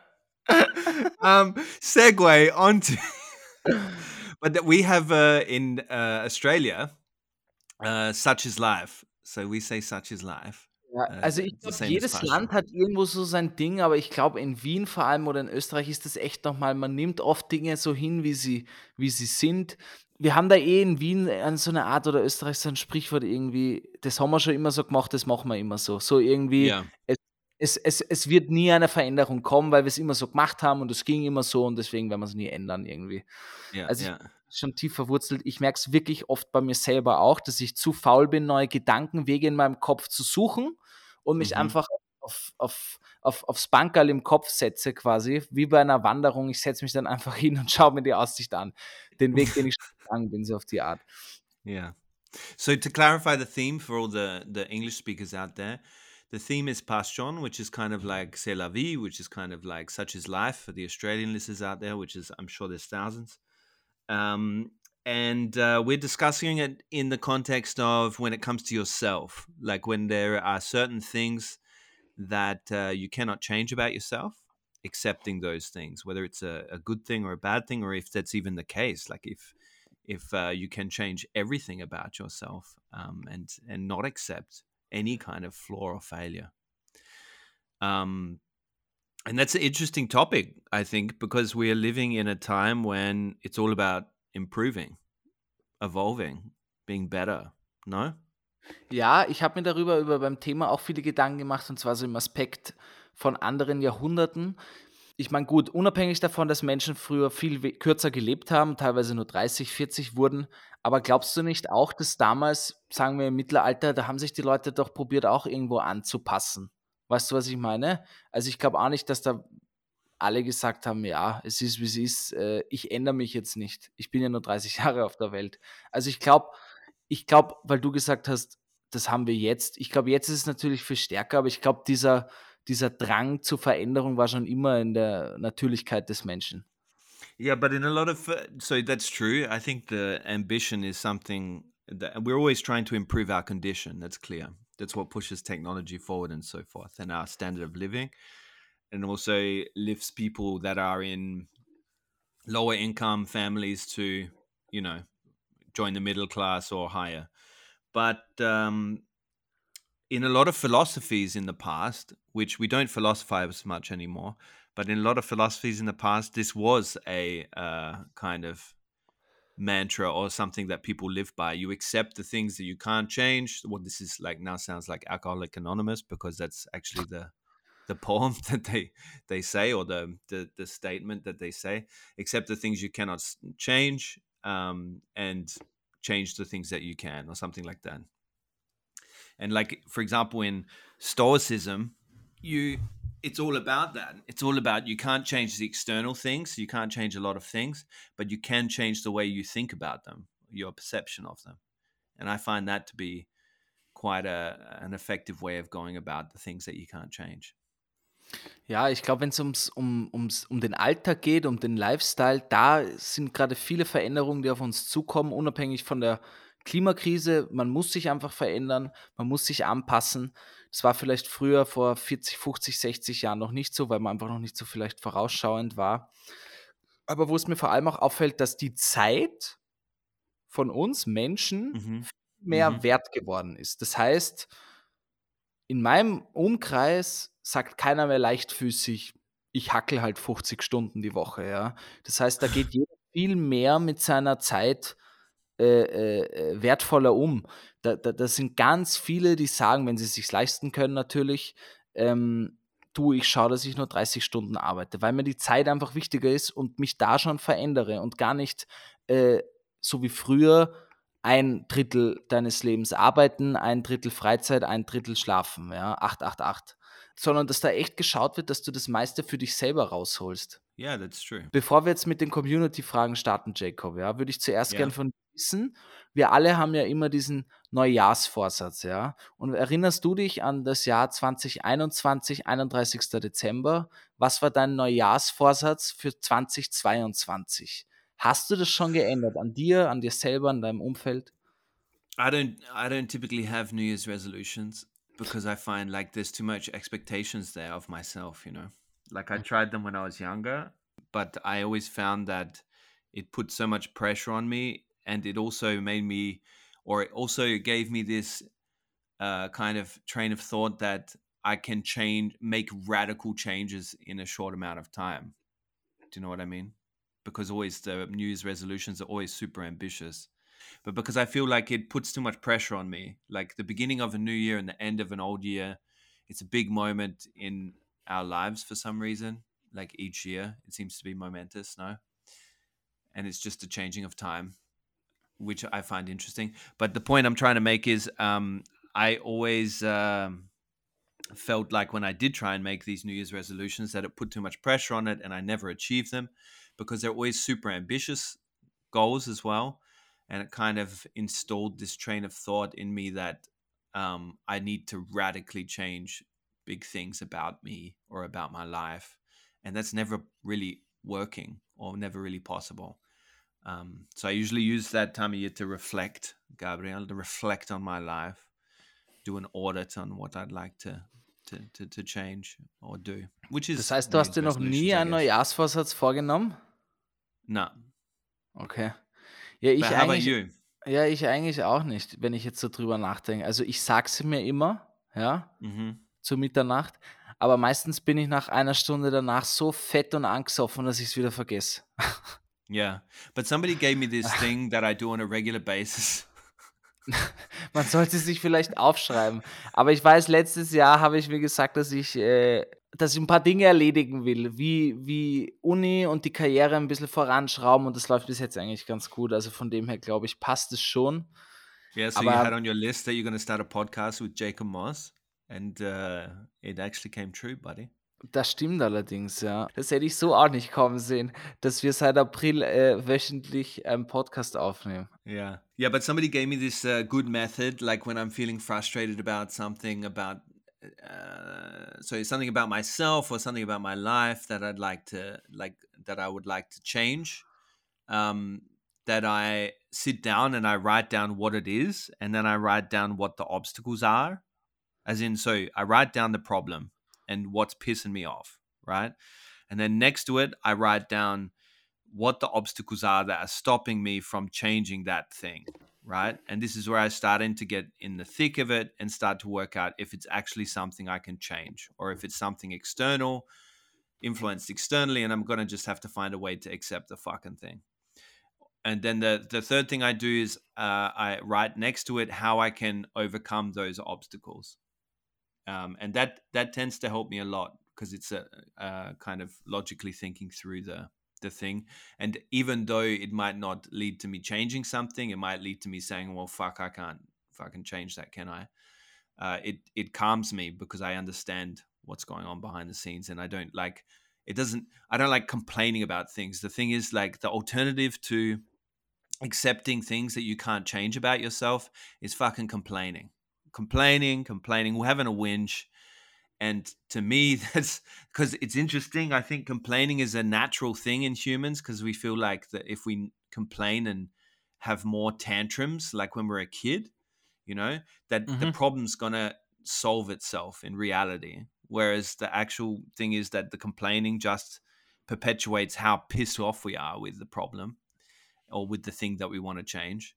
S1: um, segue onto but we have uh, in uh, Australia, uh, such is life. So we say such is life.
S3: Ja,
S1: Uh,
S3: also ich glaube, jedes. Land hat irgendwo so sein Ding, aber ich glaube, in Wien vor allem oder in Österreich ist das echt nochmal, man nimmt oft Dinge so hin, wie sie, wie sie sind. Wir haben da eh in Wien an so eine Art oder Österreich so ein Sprichwort irgendwie, das haben wir schon immer so gemacht, das machen wir immer so. So irgendwie,
S1: Yeah.
S3: es, es, es, es wird nie eine Veränderung kommen, weil wir es immer so gemacht haben und es ging immer so und deswegen werden wir es nie ändern irgendwie.
S1: Yeah.
S3: Also ich-
S1: yeah.
S3: schon tief verwurzelt. Ich merke es wirklich oft bei mir selber auch, dass ich zu faul bin, neue Gedankenwege in meinem Kopf zu suchen und mich
S1: Mhm.
S3: einfach auf, auf, auf, aufs Bankerl im Kopf setze quasi, wie bei einer Wanderung. Ich setze mich dann einfach hin und schaue mir die Aussicht an. Den Weg, den ich schon gegangen bin, so auf die Art.
S1: Yeah. So to clarify the theme for all the the English speakers out there, the theme is Passion, which is kind of like C'est la vie, which is kind of like such is life for the Australian listeners out there, which is I'm sure there's thousands. Um, and uh, we're discussing it in the context of when it comes to yourself, like when there are certain things that uh, you cannot change about yourself, accepting those things, whether it's a, a good thing or a bad thing, or if that's even the case. Like if if uh, you can change everything about yourself um, and and not accept any kind of flaw or failure. Um, and that's an interesting topic, I think, because we are living in a time when it's all about improving, evolving, being better. No?
S3: Ja, ich habe mir darüber über beim Thema auch viele Gedanken gemacht und zwar so im Aspekt von anderen Jahrhunderten. Ich meine, gut, unabhängig davon, dass Menschen früher viel kürzer gelebt haben, teilweise nur 30, 40 wurden, aber glaubst du nicht auch, dass damals, sagen wir im Mittelalter, da haben sich die Leute doch probiert, auch irgendwo anzupassen? Weißt du, was ich meine? Also ich glaube auch nicht, dass da alle gesagt haben, ja, es ist wie es ist, äh, ich ändere mich jetzt nicht. Ich bin ja nur 30 Jahre auf der Welt. Also ich glaube, ich glaube, weil du gesagt hast, das haben wir jetzt. Ich glaube, jetzt ist es natürlich viel stärker, aber ich glaube, dieser, dieser Drang zur Veränderung war schon immer in der Natürlichkeit des Menschen.
S1: Yeah, but in a lot of uh, so that's true. I think the ambition is something that we're always trying to improve our condition. That's clear. That's what pushes technology forward and so forth, and our standard of living, and also lifts people that are in lower income families to, you know, join the middle class or higher. But um, in a lot of philosophies in the past, which we don't philosophize much anymore, but in a lot of philosophies in the past, this was a uh, kind of mantra or something that people live by. You accept the things that you can't change. What this is like now sounds like Alcoholic Anonymous because that's actually the the poem that they they say or the the, the statement that they say. Accept the things you cannot change um, and change the things that you can or something like that. And like for example, in Stoicism, you it's all about that. It's all about you can't change the external things, you can't change a lot of things, but you can change the way you think about them, your perception of them. And I find that to be quite a an effective way of going about the things that you can't change.
S3: Ja, ich glaube, wenn es ums, um, ums, um den Alltag geht, um den Lifestyle, da sind gerade viele Veränderungen, die auf uns zukommen, unabhängig von der Klimakrise. Man muss sich einfach verändern, man muss sich anpassen. Das war vielleicht früher vor 40, 50, 60 Jahren noch nicht so, weil man einfach noch nicht so vielleicht vorausschauend war. Aber wo es mir vor allem auch auffällt, dass die Zeit von uns Menschen
S1: Mhm.
S3: mehr
S1: Mhm.
S3: wert geworden ist. Das heißt, in meinem Umkreis sagt keiner mehr leichtfüßig, ich hackel halt 50 Stunden die Woche, ja. Das heißt, da geht jeder viel mehr mit seiner Zeit äh, äh, äh, wertvoller um. Da, da, da sind ganz viele, die sagen, wenn sie es sich leisten können, natürlich, ähm, du, ich schaue, dass ich nur 30 Stunden arbeite, weil mir die Zeit einfach wichtiger ist und mich da schon verändere und gar nicht äh, so wie früher ein Drittel deines Lebens arbeiten, ein Drittel Freizeit, ein Drittel schlafen, ja, 8, 8, 8. Sondern dass da echt geschaut wird, dass du das meiste für dich selber rausholst.
S1: Yeah, that's true.
S3: Bevor wir jetzt mit den Community-Fragen starten, Jacob, ja, würde ich zuerst
S1: Ja.
S3: gern von dir wissen, wir alle haben ja immer diesen Neujahrsvorsatz, ja. Und erinnerst du dich an das Jahr 2021, 31. Dezember? Was war dein Neujahrsvorsatz für 2022? Hast du das schon geändert? An dir, an dir selber, an deinem Umfeld?
S1: I don't I don't typically have New Year's resolutions because I find like there's too much expectations there of myself, you know. Like I tried them when I was younger, but I always found that it put so much pressure on me and it also made me or it also gave me this uh, kind of train of thought that I can change, make radical changes in a short amount of time. Do you know what I mean? Because always the New Year's resolutions are always super ambitious. But because I feel like it puts too much pressure on me, like the beginning of a new year and the end of an old year, it's a big moment in our lives for some reason. Like each year, it seems to be momentous, no? And it's just a changing of time, which I find interesting. But the point I'm trying to make is um, I always um, felt like when I did try and make these New Year's resolutions that it put too much pressure on it and I never achieved them because they're always super ambitious goals as well. And it kind of installed this train of thought in me that um, I need to radically change big things about me or about my life. And that's never really working or never really possible. Um, so I usually use that time of year to reflect, Gabriel, to reflect on my life, do an audit on what I'd like to to, to, to change or do. Which is
S3: das heißt, du hast dir noch nie einen Neujahrsvorsatz vorgenommen?
S1: No.
S3: Okay. Ja, ich eigentlich, ja, ich eigentlich auch nicht, wenn ich jetzt so drüber nachdenke. Also ich sage sie mir immer, ja, mhm. zu Mitternacht, aber meistens bin ich nach einer Stunde danach so fett und angesoffen, dass ich es wieder vergesse.
S1: Yeah, but somebody gave me this thing that I do on a regular basis.
S3: Man sollte sich vielleicht aufschreiben. Aber ich weiß, letztes Jahr habe ich mir gesagt, dass ich, äh, dass ich ein paar Dinge erledigen will, wie, wie Uni und die Karriere ein bisschen voranschrauben und das läuft bis jetzt eigentlich ganz gut. Also von dem her, glaube ich, passt es schon.
S1: Yeah, so Aber, you had on your list that you're going to start a podcast with Jacob Moss and uh, it actually came true, buddy.
S3: Das stimmt allerdings, ja. Das hätte ich so auch nicht kommen sehen, dass wir seit April äh, wöchentlich einen Podcast aufnehmen.
S1: Yeah. Yeah, but somebody gave me this uh, good method, like when I'm feeling frustrated about something, about uh, so something about myself or something about my life that I'd like to like that I would like to change. Um, that I sit down and I write down what it is, and then I write down what the obstacles are. As in, so I write down the problem and what's pissing me off, right? And then next to it, I write down what the obstacles are that are stopping me from changing that thing, right? And this is where I starting to get in the thick of it and start to work out if it's actually something I can change or if it's something external, influenced externally, and I'm gonna just have to find a way to accept the fucking thing. And then the the third thing I do is uh, I write next to it how I can overcome those obstacles um, and that that tends to help me a lot because it's a, a, kind of logically thinking through the the thing. And even though it might not lead to me changing something it might lead to me saying well fuck i can't fucking change that can i? Uh, it it calms me because i understand what's going on behind the scenes and i don't like it doesn't i don't like complaining about things. The thing is like the alternative to accepting things that you can't change about yourself is fucking complaining complaining, complaining, we're having a whinge. And to me, that's because it's interesting. I think complaining is a natural thing in humans because we feel like that if we complain and have more tantrums, like when we're a kid, you know, that mm-hmm. the problem's gonna solve itself in reality. Whereas the actual thing is that the complaining just perpetuates how pissed off we are with the problem or with the thing that we want to change.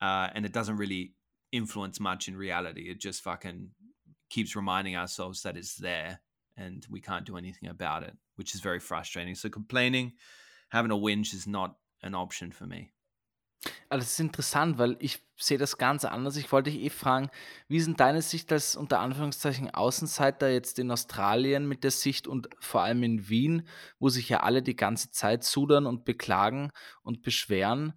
S1: Uh, and it doesn't really influence much in reality. It just fucking keeps reminding ourselves that it's there and we can't do anything about it, which is very frustrating. So complaining, having a whinge is not an option for me.
S3: Also das ist interessant, weil ich sehe das ganz anders. Ich wollte dich eh fragen, wie denn deine Sicht als unter Anführungszeichen Außenseiter jetzt in Australien mit der Sicht und vor allem in Wien, wo sich ja alle die ganze Zeit sudern und beklagen und beschweren?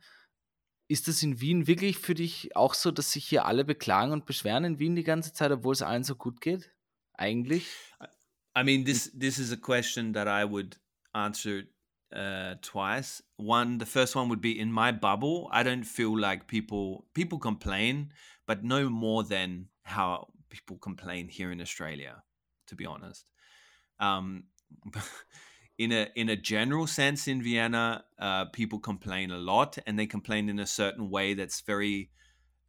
S3: Ist das in Wien wirklich für dich auch so, dass sich hier alle beklagen und beschweren in Wien die ganze Zeit, obwohl es allen so gut geht? Eigentlich?
S1: I mean, this this is a question that I would answer uh, twice. One, the first one would be in my bubble. I don't feel like people people complain, but no more than how people complain here in Australia. To be honest, um, in a in a general sense in Vienna, uh, people complain a lot, and they complain in a certain way that's very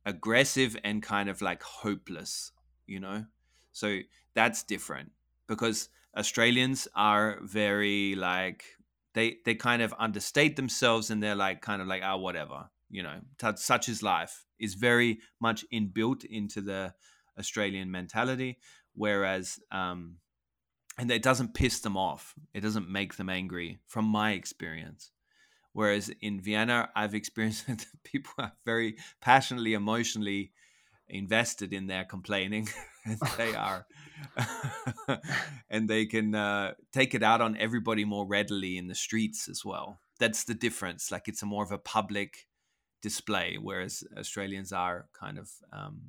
S1: aggressive and kind of like hopeless, you know. So that's different because Australians are very like they they kind of understate themselves and they're like kind of like ah whatever, you know. Such is life is very much inbuilt into the Australian mentality, whereas um, and it doesn't piss them off. It doesn't make them angry, from my experience. Whereas in Vienna, I've experienced that people are very passionately, emotionally invested in their complaining, and they are, and they can uh, take it out on everybody more readily in the streets as well. That's the difference. Like it's a more of a public display, whereas Australians are kind of um,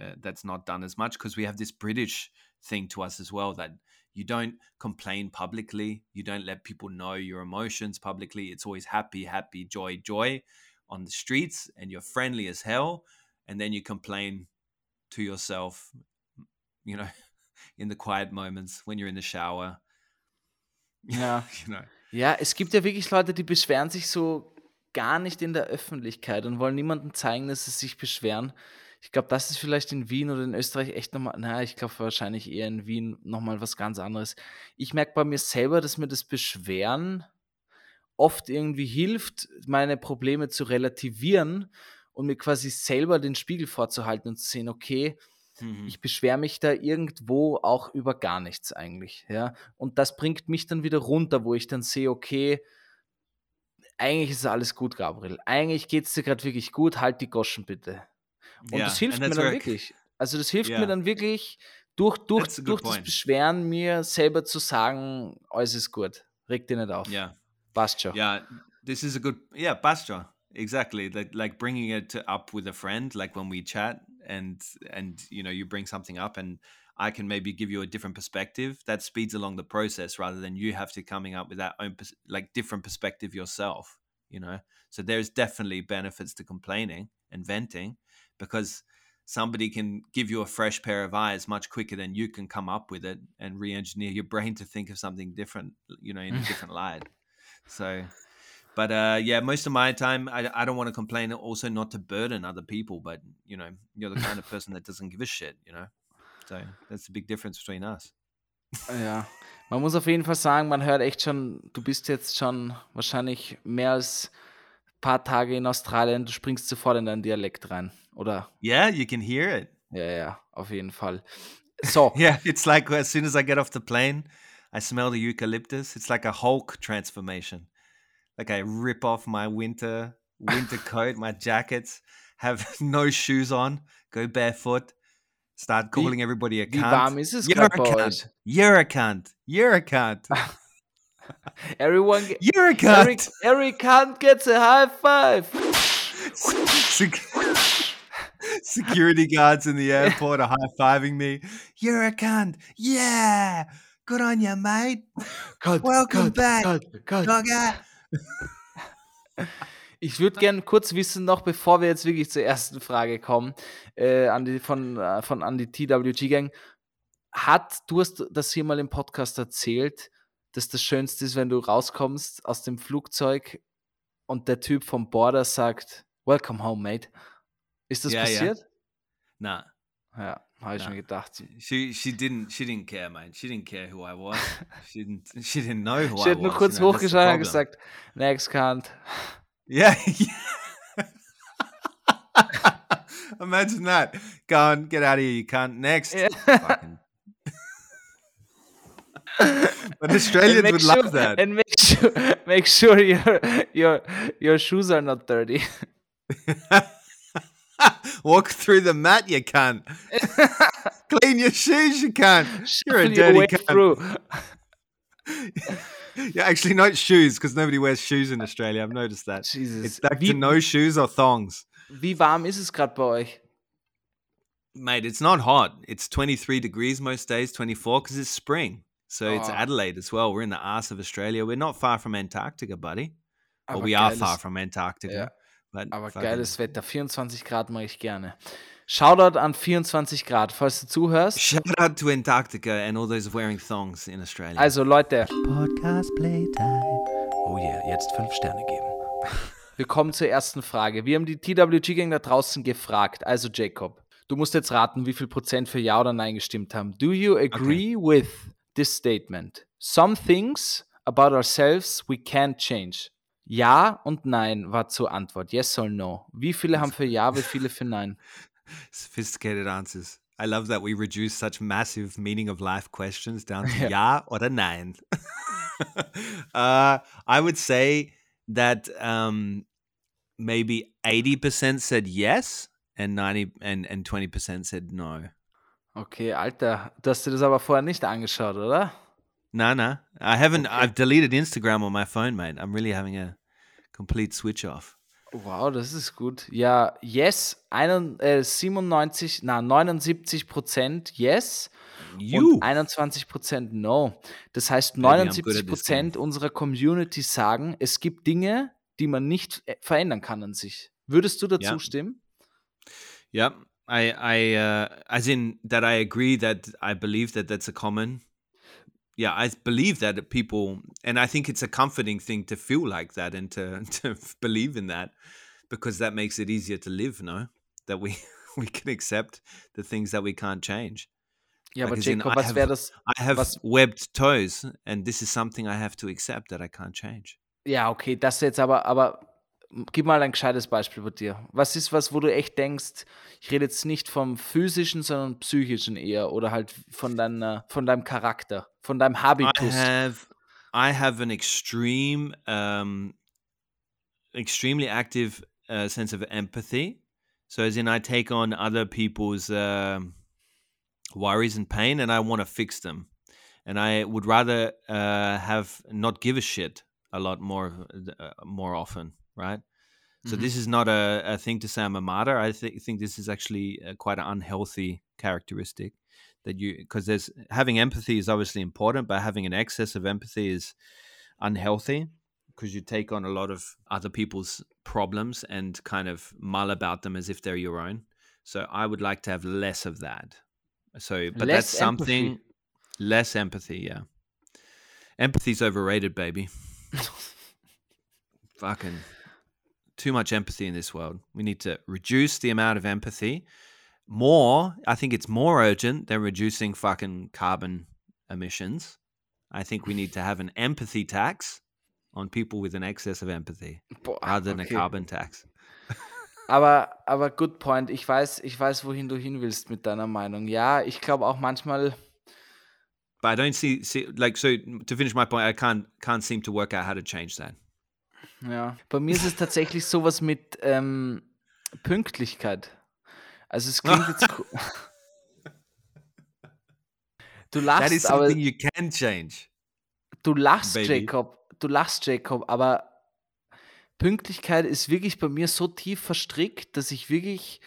S1: uh, that's not done as much because we have this British thing to us as well that you don't complain publicly. You don't let people know your emotions publicly. It's always happy, happy, joy, joy on the streets, and you're friendly as hell. And then you complain to yourself, you know, in the quiet moments when you're in the shower.
S3: Ja.
S1: you know.
S3: Ja, es gibt ja wirklich Leute, die beschweren sich so gar nicht in der Öffentlichkeit und wollen niemandem zeigen, dass sie sich beschweren. Ich glaube, das ist vielleicht in Wien oder in Österreich echt nochmal, naja, ich glaube wahrscheinlich eher in Wien nochmal was ganz anderes. Ich merke bei mir selber, dass mir das Beschweren oft irgendwie hilft, meine Probleme zu relativieren und mir quasi selber den Spiegel vorzuhalten und zu sehen, okay,
S1: Mhm.
S3: ich beschwere mich da irgendwo auch über gar nichts eigentlich, ja. Und das bringt mich dann wieder runter, wo ich dann sehe, okay, eigentlich ist alles gut, Gabriel. Eigentlich geht es dir gerade wirklich gut, halt die Goschen bitte. Und
S1: Yeah,
S3: das hilft
S1: and
S3: mir dann
S1: where-
S3: wirklich. Also das hilft
S1: Yeah.
S3: mir dann wirklich, durch, durch, durch das. Beschweren mir selber zu sagen, alles ist gut. Reg dich nicht auf.
S1: Yeah.
S3: Passt schon.
S1: Yeah, this is a good yeah, Bastra. Exactly. Like like bringing it up with a friend, like when we chat and and you know, you bring something up and I can maybe give you a different perspective. That speeds along the process rather than you have to coming up with that own like different perspective yourself, you know. So there's definitely benefits to complaining and venting because somebody can give you a fresh pair of eyes much quicker than you can come up with it and re-engineer your brain to think of something different, you know, in a different light. So, but uh, yeah, most of my time, I, I don't want to complain. Also, not to burden other people, but you know, you're the kind of person that doesn't give a shit. You know, so that's the big difference between us.
S3: Ja, man muss auf jeden Fall sagen, man hört echt schon, du bist jetzt schon wahrscheinlich mehr als ein paar Tage in Australien, du springst sofort in deinen Dialekt rein, oder?
S1: Yeah, you can hear it.
S3: Ja, ja, auf jeden Fall. So,
S1: Yeah, it's like as soon as I get off the plane, I smell the eucalyptus. It's like a Hulk transformation. Like I rip off my winter winter coat, my jackets, have no shoes on, go barefoot, start
S3: Wie-
S1: calling everybody a
S3: wie
S1: cunt.
S3: warm ist es
S1: You're a cunt. You're a cunt. You're a cunt.
S3: Everyone,
S1: You're a
S3: Eric,
S1: cunt.
S3: Eric Hunt gets a high five.
S1: Sec- Security guards in the airport are high fiving me. You're a cunt. Yeah. Good on you, mate.
S3: Cut,
S1: Welcome back,
S3: cut, cut.
S1: Dogger.
S3: Ich würde gerne kurz wissen, noch bevor wir jetzt wirklich zur ersten Frage kommen, äh, an die, von, äh, von an die TWG-Gang. Hat, du hast das hier mal im Podcast erzählt, dass das Schönste ist, wenn du rauskommst aus dem Flugzeug und der Typ vom Border sagt, Welcome home, mate. Ist das
S1: Ja, ja.
S3: passiert?
S1: Nah.
S3: Ja, habe ich
S1: Ja.
S3: schon gedacht.
S1: She she didn't she didn't care, man. She didn't care who I was. she didn't she didn't know who
S3: Sie
S1: I
S3: hat nur
S1: was.
S3: kurz
S1: you know, that's the
S3: hochgeschaut und gesagt, next cunt.
S1: Yeah. Imagine that. Go on, get out of here, you can't. Next.
S3: Yeah.
S1: Fucking- but Australians would
S3: make
S1: love
S3: sure-
S1: that.
S3: And make sure, make sure your, your, your shoes are not dirty.
S1: Walk through the mat, you can't. Clean your shoes, you can't. You're a dirty cunt. Yeah, actually, not shoes because nobody wears shoes in Australia. I've noticed that.
S3: Jesus.
S1: It's back
S3: Wie,
S1: to no shoes or thongs.
S3: wie warm ist es gerade bei euch?
S1: Mate, it's not hot. It's 23 degrees most days, 24 because it's spring. So it's
S3: Oh.
S1: Adelaide as well. We're in the arse of Australia. We're not far from Antarctica, buddy. Or oh
S3: Aber
S1: we are far from Antarctica.
S3: Ja.
S1: But
S3: Aber geiles Wetter, 24 Grad mache ich gerne. Shoutout an 24 Grad, falls du zuhörst.
S1: Shout out to Antarctica and all those wearing thongs in Australia.
S3: Also Leute,
S1: Podcast Playtime.
S3: oh yeah, jetzt 5 Sterne geben. Wir kommen zur ersten Frage. Wir haben die TWG-Gang da draußen gefragt. Also Jacob, du musst jetzt raten, wie viel Prozent für Ja oder Nein gestimmt haben. Do you agree with this statement? Some things about ourselves we can't change. Ja und Nein war zur Antwort. Yes or no. Wie viele haben für Ja, wie viele für Nein?
S1: Sophisticated answers. I love that we reduce such massive meaning of life questions down to yeah, ja oder nein. uh, I would say that um, maybe 80% said yes and 90 and, and 20% said no.
S3: Okay, Alter, du hast dir das aber vorher nicht angeschaut, oder?
S1: No, no. I haven't. Okay. I've deleted Instagram on my phone, mate. I'm really having a complete switch off.
S3: Wow, das ist gut. Ja, yes, ein, äh, 97, na, 79 Prozent yes you. und 21 Prozent no. Das heißt, 79 Prozent unserer Community sagen, es gibt Dinge, die man nicht äh, verändern kann an sich. Würdest du dazu yeah. stimmen?
S1: Ja, yeah, I, I, uh, as in that I agree that I believe that that's a common yeah, I believe that people, and I think it's a comforting thing to feel like that and to to believe in that, because that makes it easier to live. No, that we we can accept the things that we can't change.
S3: Yeah, like but Jacob, in, I, have, das,
S1: I have was, webbed toes, and this is something I have to accept that I can't change.
S3: Ja, okay, das jetzt aber, aber gib mal ein gescheites Beispiel bei dir. Was ist was, wo du echt denkst, ich rede jetzt nicht vom physischen, sondern psychischen eher oder halt von, deiner, von deinem Charakter, von deinem Habitus?
S1: I have, I have an extreme, um, extremely active uh, sense of empathy. So as in I take on other people's uh, worries and pain and I want to fix them. And I would rather uh, have not give a shit a lot more uh, more often right? So mm-hmm. this is not a, a thing to say I'm a martyr. I th- think this is actually uh, quite an unhealthy characteristic that you because there's having empathy is obviously important, but having an excess of empathy is unhealthy because you take on a lot of other people's problems and kind of mull about them as if they're your own. So I would like to have less of that. So, but less that's something empathy. less empathy. Yeah, empathy's overrated, baby. Fucking too much empathy in this world. We need to reduce the amount of empathy. More, I think it's more urgent than reducing fucking carbon emissions. I think we need to have an empathy tax on people with an excess of empathy Boah, rather than okay. a carbon tax.
S3: aber, aber good point. Ich weiß, ich weiß, wohin du hin willst mit deiner Meinung. Ja, ich glaube auch manchmal.
S1: But I don't see, see, like, so to finish my point, I can't can't seem to work out how to change that.
S3: Ja, bei mir ist es tatsächlich sowas mit ähm, Pünktlichkeit. Also es klingt jetzt. du lachst, That is aber
S1: you can change.
S3: Du lachst, baby. Jacob. Du lachst, Jacob. Aber Pünktlichkeit ist wirklich bei mir so tief verstrickt, dass ich wirklich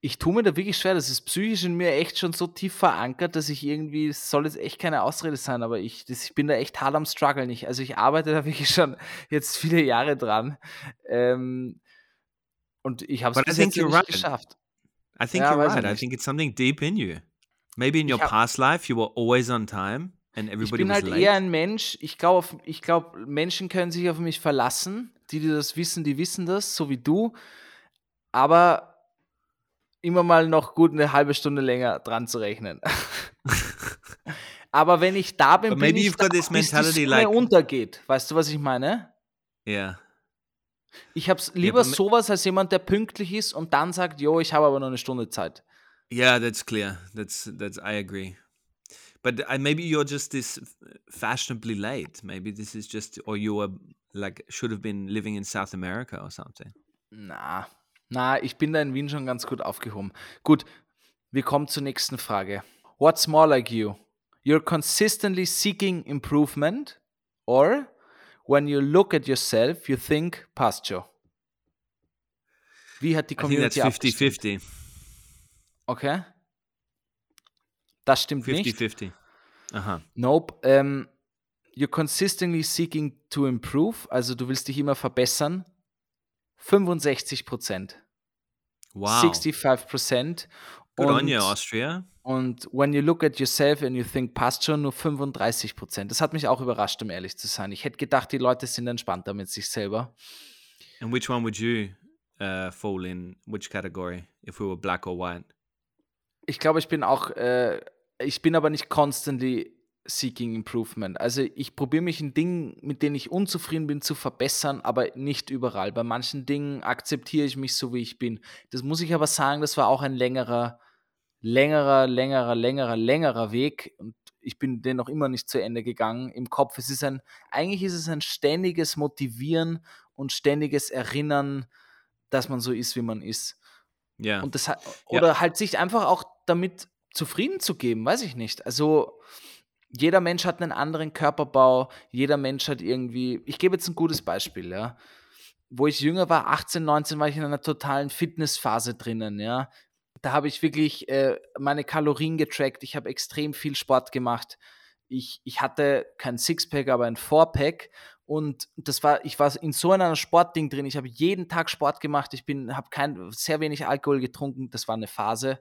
S3: ich tue mir da wirklich schwer. Das ist psychisch in mir echt schon so tief verankert, dass ich irgendwie, es soll jetzt echt keine Ausrede sein, aber ich, das, ich bin da echt hart am Struggle. Ich, also ich arbeite da wirklich schon jetzt viele Jahre dran. Ähm, und ich habe es bis jetzt nicht right. geschafft.
S1: I think ja, you're right. I think it's something deep in you. Maybe in your hab, past life you were always on time and everybody was late. Ich bin
S3: halt
S1: late.
S3: eher ein Mensch. Ich glaube, ich glaub, Menschen können sich auf mich verlassen. Die, die das wissen, die wissen das, so wie du. Aber immer mal noch gut eine halbe Stunde länger dran zu rechnen. Aber wenn ich da bin, But bin ich da, bis die Sonne like untergeht. Weißt du, was ich meine?
S1: Ja. Yeah.
S3: Ich habe lieber yeah, sowas als jemand, der pünktlich ist und dann sagt, jo, ich habe aber noch eine Stunde Zeit.
S1: Yeah, that's clear. That's that's I agree. But uh, maybe you're just this fashionably late. Maybe this is just, or you were like should have been living in South America or something.
S3: Na, na, ich bin da in Wien schon ganz gut aufgehoben. Gut, wir kommen zur nächsten Frage. What's more like you? You're consistently seeking improvement or when you look at yourself, you think past you? Wie hat die Community
S1: I think that's 50-50.
S3: Okay. Das stimmt 50
S1: nicht. 50-50. Aha.
S3: Nope. Ähm, you're consistently seeking to improve, also du willst dich immer verbessern. 65 Prozent.
S1: Wow.
S3: 65 Prozent.
S1: Good und, on you, Austria.
S3: Und when you look at yourself and you think, passt schon, nur 35 Prozent. Das hat mich auch überrascht, um ehrlich zu sein. Ich hätte gedacht, die Leute sind entspannter mit sich selber.
S1: And which one would you uh, fall in? Which category? If we were black or white?
S3: Ich glaube, ich bin auch, äh, ich bin aber nicht constantly Seeking Improvement. Also ich probiere mich in Dingen, mit denen ich unzufrieden bin, zu verbessern, aber nicht überall. Bei manchen Dingen akzeptiere ich mich so, wie ich bin. Das muss ich aber sagen, das war auch ein längerer längerer, längerer, längerer, längerer Weg und ich bin den noch immer nicht zu Ende gegangen im Kopf. Es ist ein, eigentlich ist es ein ständiges Motivieren und ständiges Erinnern, dass man so ist, wie man ist.
S1: Ja.
S3: Und das oder ja. halt sich einfach auch damit zufrieden zu geben, weiß ich nicht. Also jeder Mensch hat einen anderen Körperbau, jeder Mensch hat irgendwie, ich gebe jetzt ein gutes Beispiel, ja. Wo ich jünger war, 18, 19, war ich in einer totalen Fitnessphase drinnen, ja. Da habe ich wirklich äh, meine Kalorien getrackt, ich habe extrem viel Sport gemacht. Ich, ich hatte kein Sixpack, aber ein Fourpack und das war, ich war in so einer Sportding drin. Ich habe jeden Tag Sport gemacht. Ich bin, habe kein, sehr wenig Alkohol getrunken. Das war eine Phase.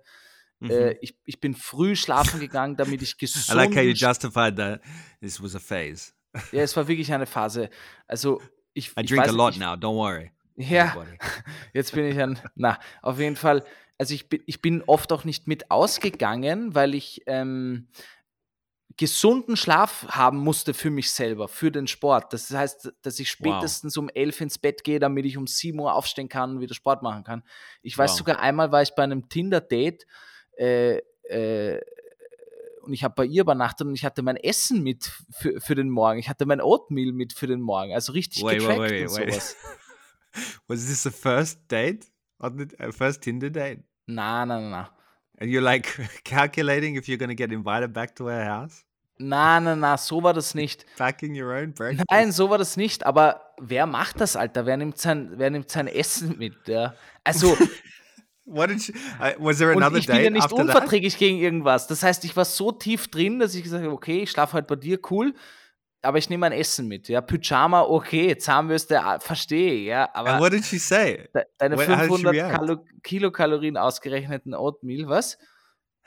S3: Mhm. Äh, ich, ich bin früh schlafen gegangen, damit ich gesund.
S1: I like how you justified that this was a phase.
S3: ja, es war wirklich eine Phase. Also ich.
S1: I
S3: ich
S1: drink weiß, a lot ich, now. Don't worry.
S3: Ja, jetzt bin ich ein. Na, auf jeden Fall. Also ich bin, ich bin oft auch nicht mit ausgegangen, weil ich ähm, gesunden Schlaf haben musste für mich selber, für den Sport. Das heißt, dass ich spätestens wow. um elf ins Bett gehe, damit ich um sieben Uhr aufstehen kann und wieder Sport machen kann. Ich weiß wow. sogar einmal war ich bei einem Tinder-Date äh, äh, und ich habe bei ihr übernachtet und ich hatte mein Essen mit für, für den Morgen. Ich hatte mein Oatmeal mit für den Morgen. Also richtig wait, getrackt wait, wait, und sowas.
S1: Was this the first date? On the uh, first Tinder date?
S3: Na, na, na, na.
S1: And you're like calculating if you're to get invited back to her house?
S3: Na, na, na, so war das nicht.
S1: Packing your own breakfast?
S3: Nein, so war das nicht. Aber wer macht das, Alter? Wer nimmt sein, wer nimmt sein Essen mit? Ja? Also.
S1: What did she, was there another
S3: und ich bin ja nicht unverträglich that? gegen irgendwas. Das heißt, ich war so tief drin, dass ich gesagt habe, okay, ich schlafe heute bei dir, cool, aber ich nehme mein Essen mit. Ja, Pyjama, okay, Zahnbürste, ah, verstehe, ja. Aber
S1: And what did she say?
S3: Deine what, 500 Kalo Kilokalorien ausgerechneten Oatmeal, was?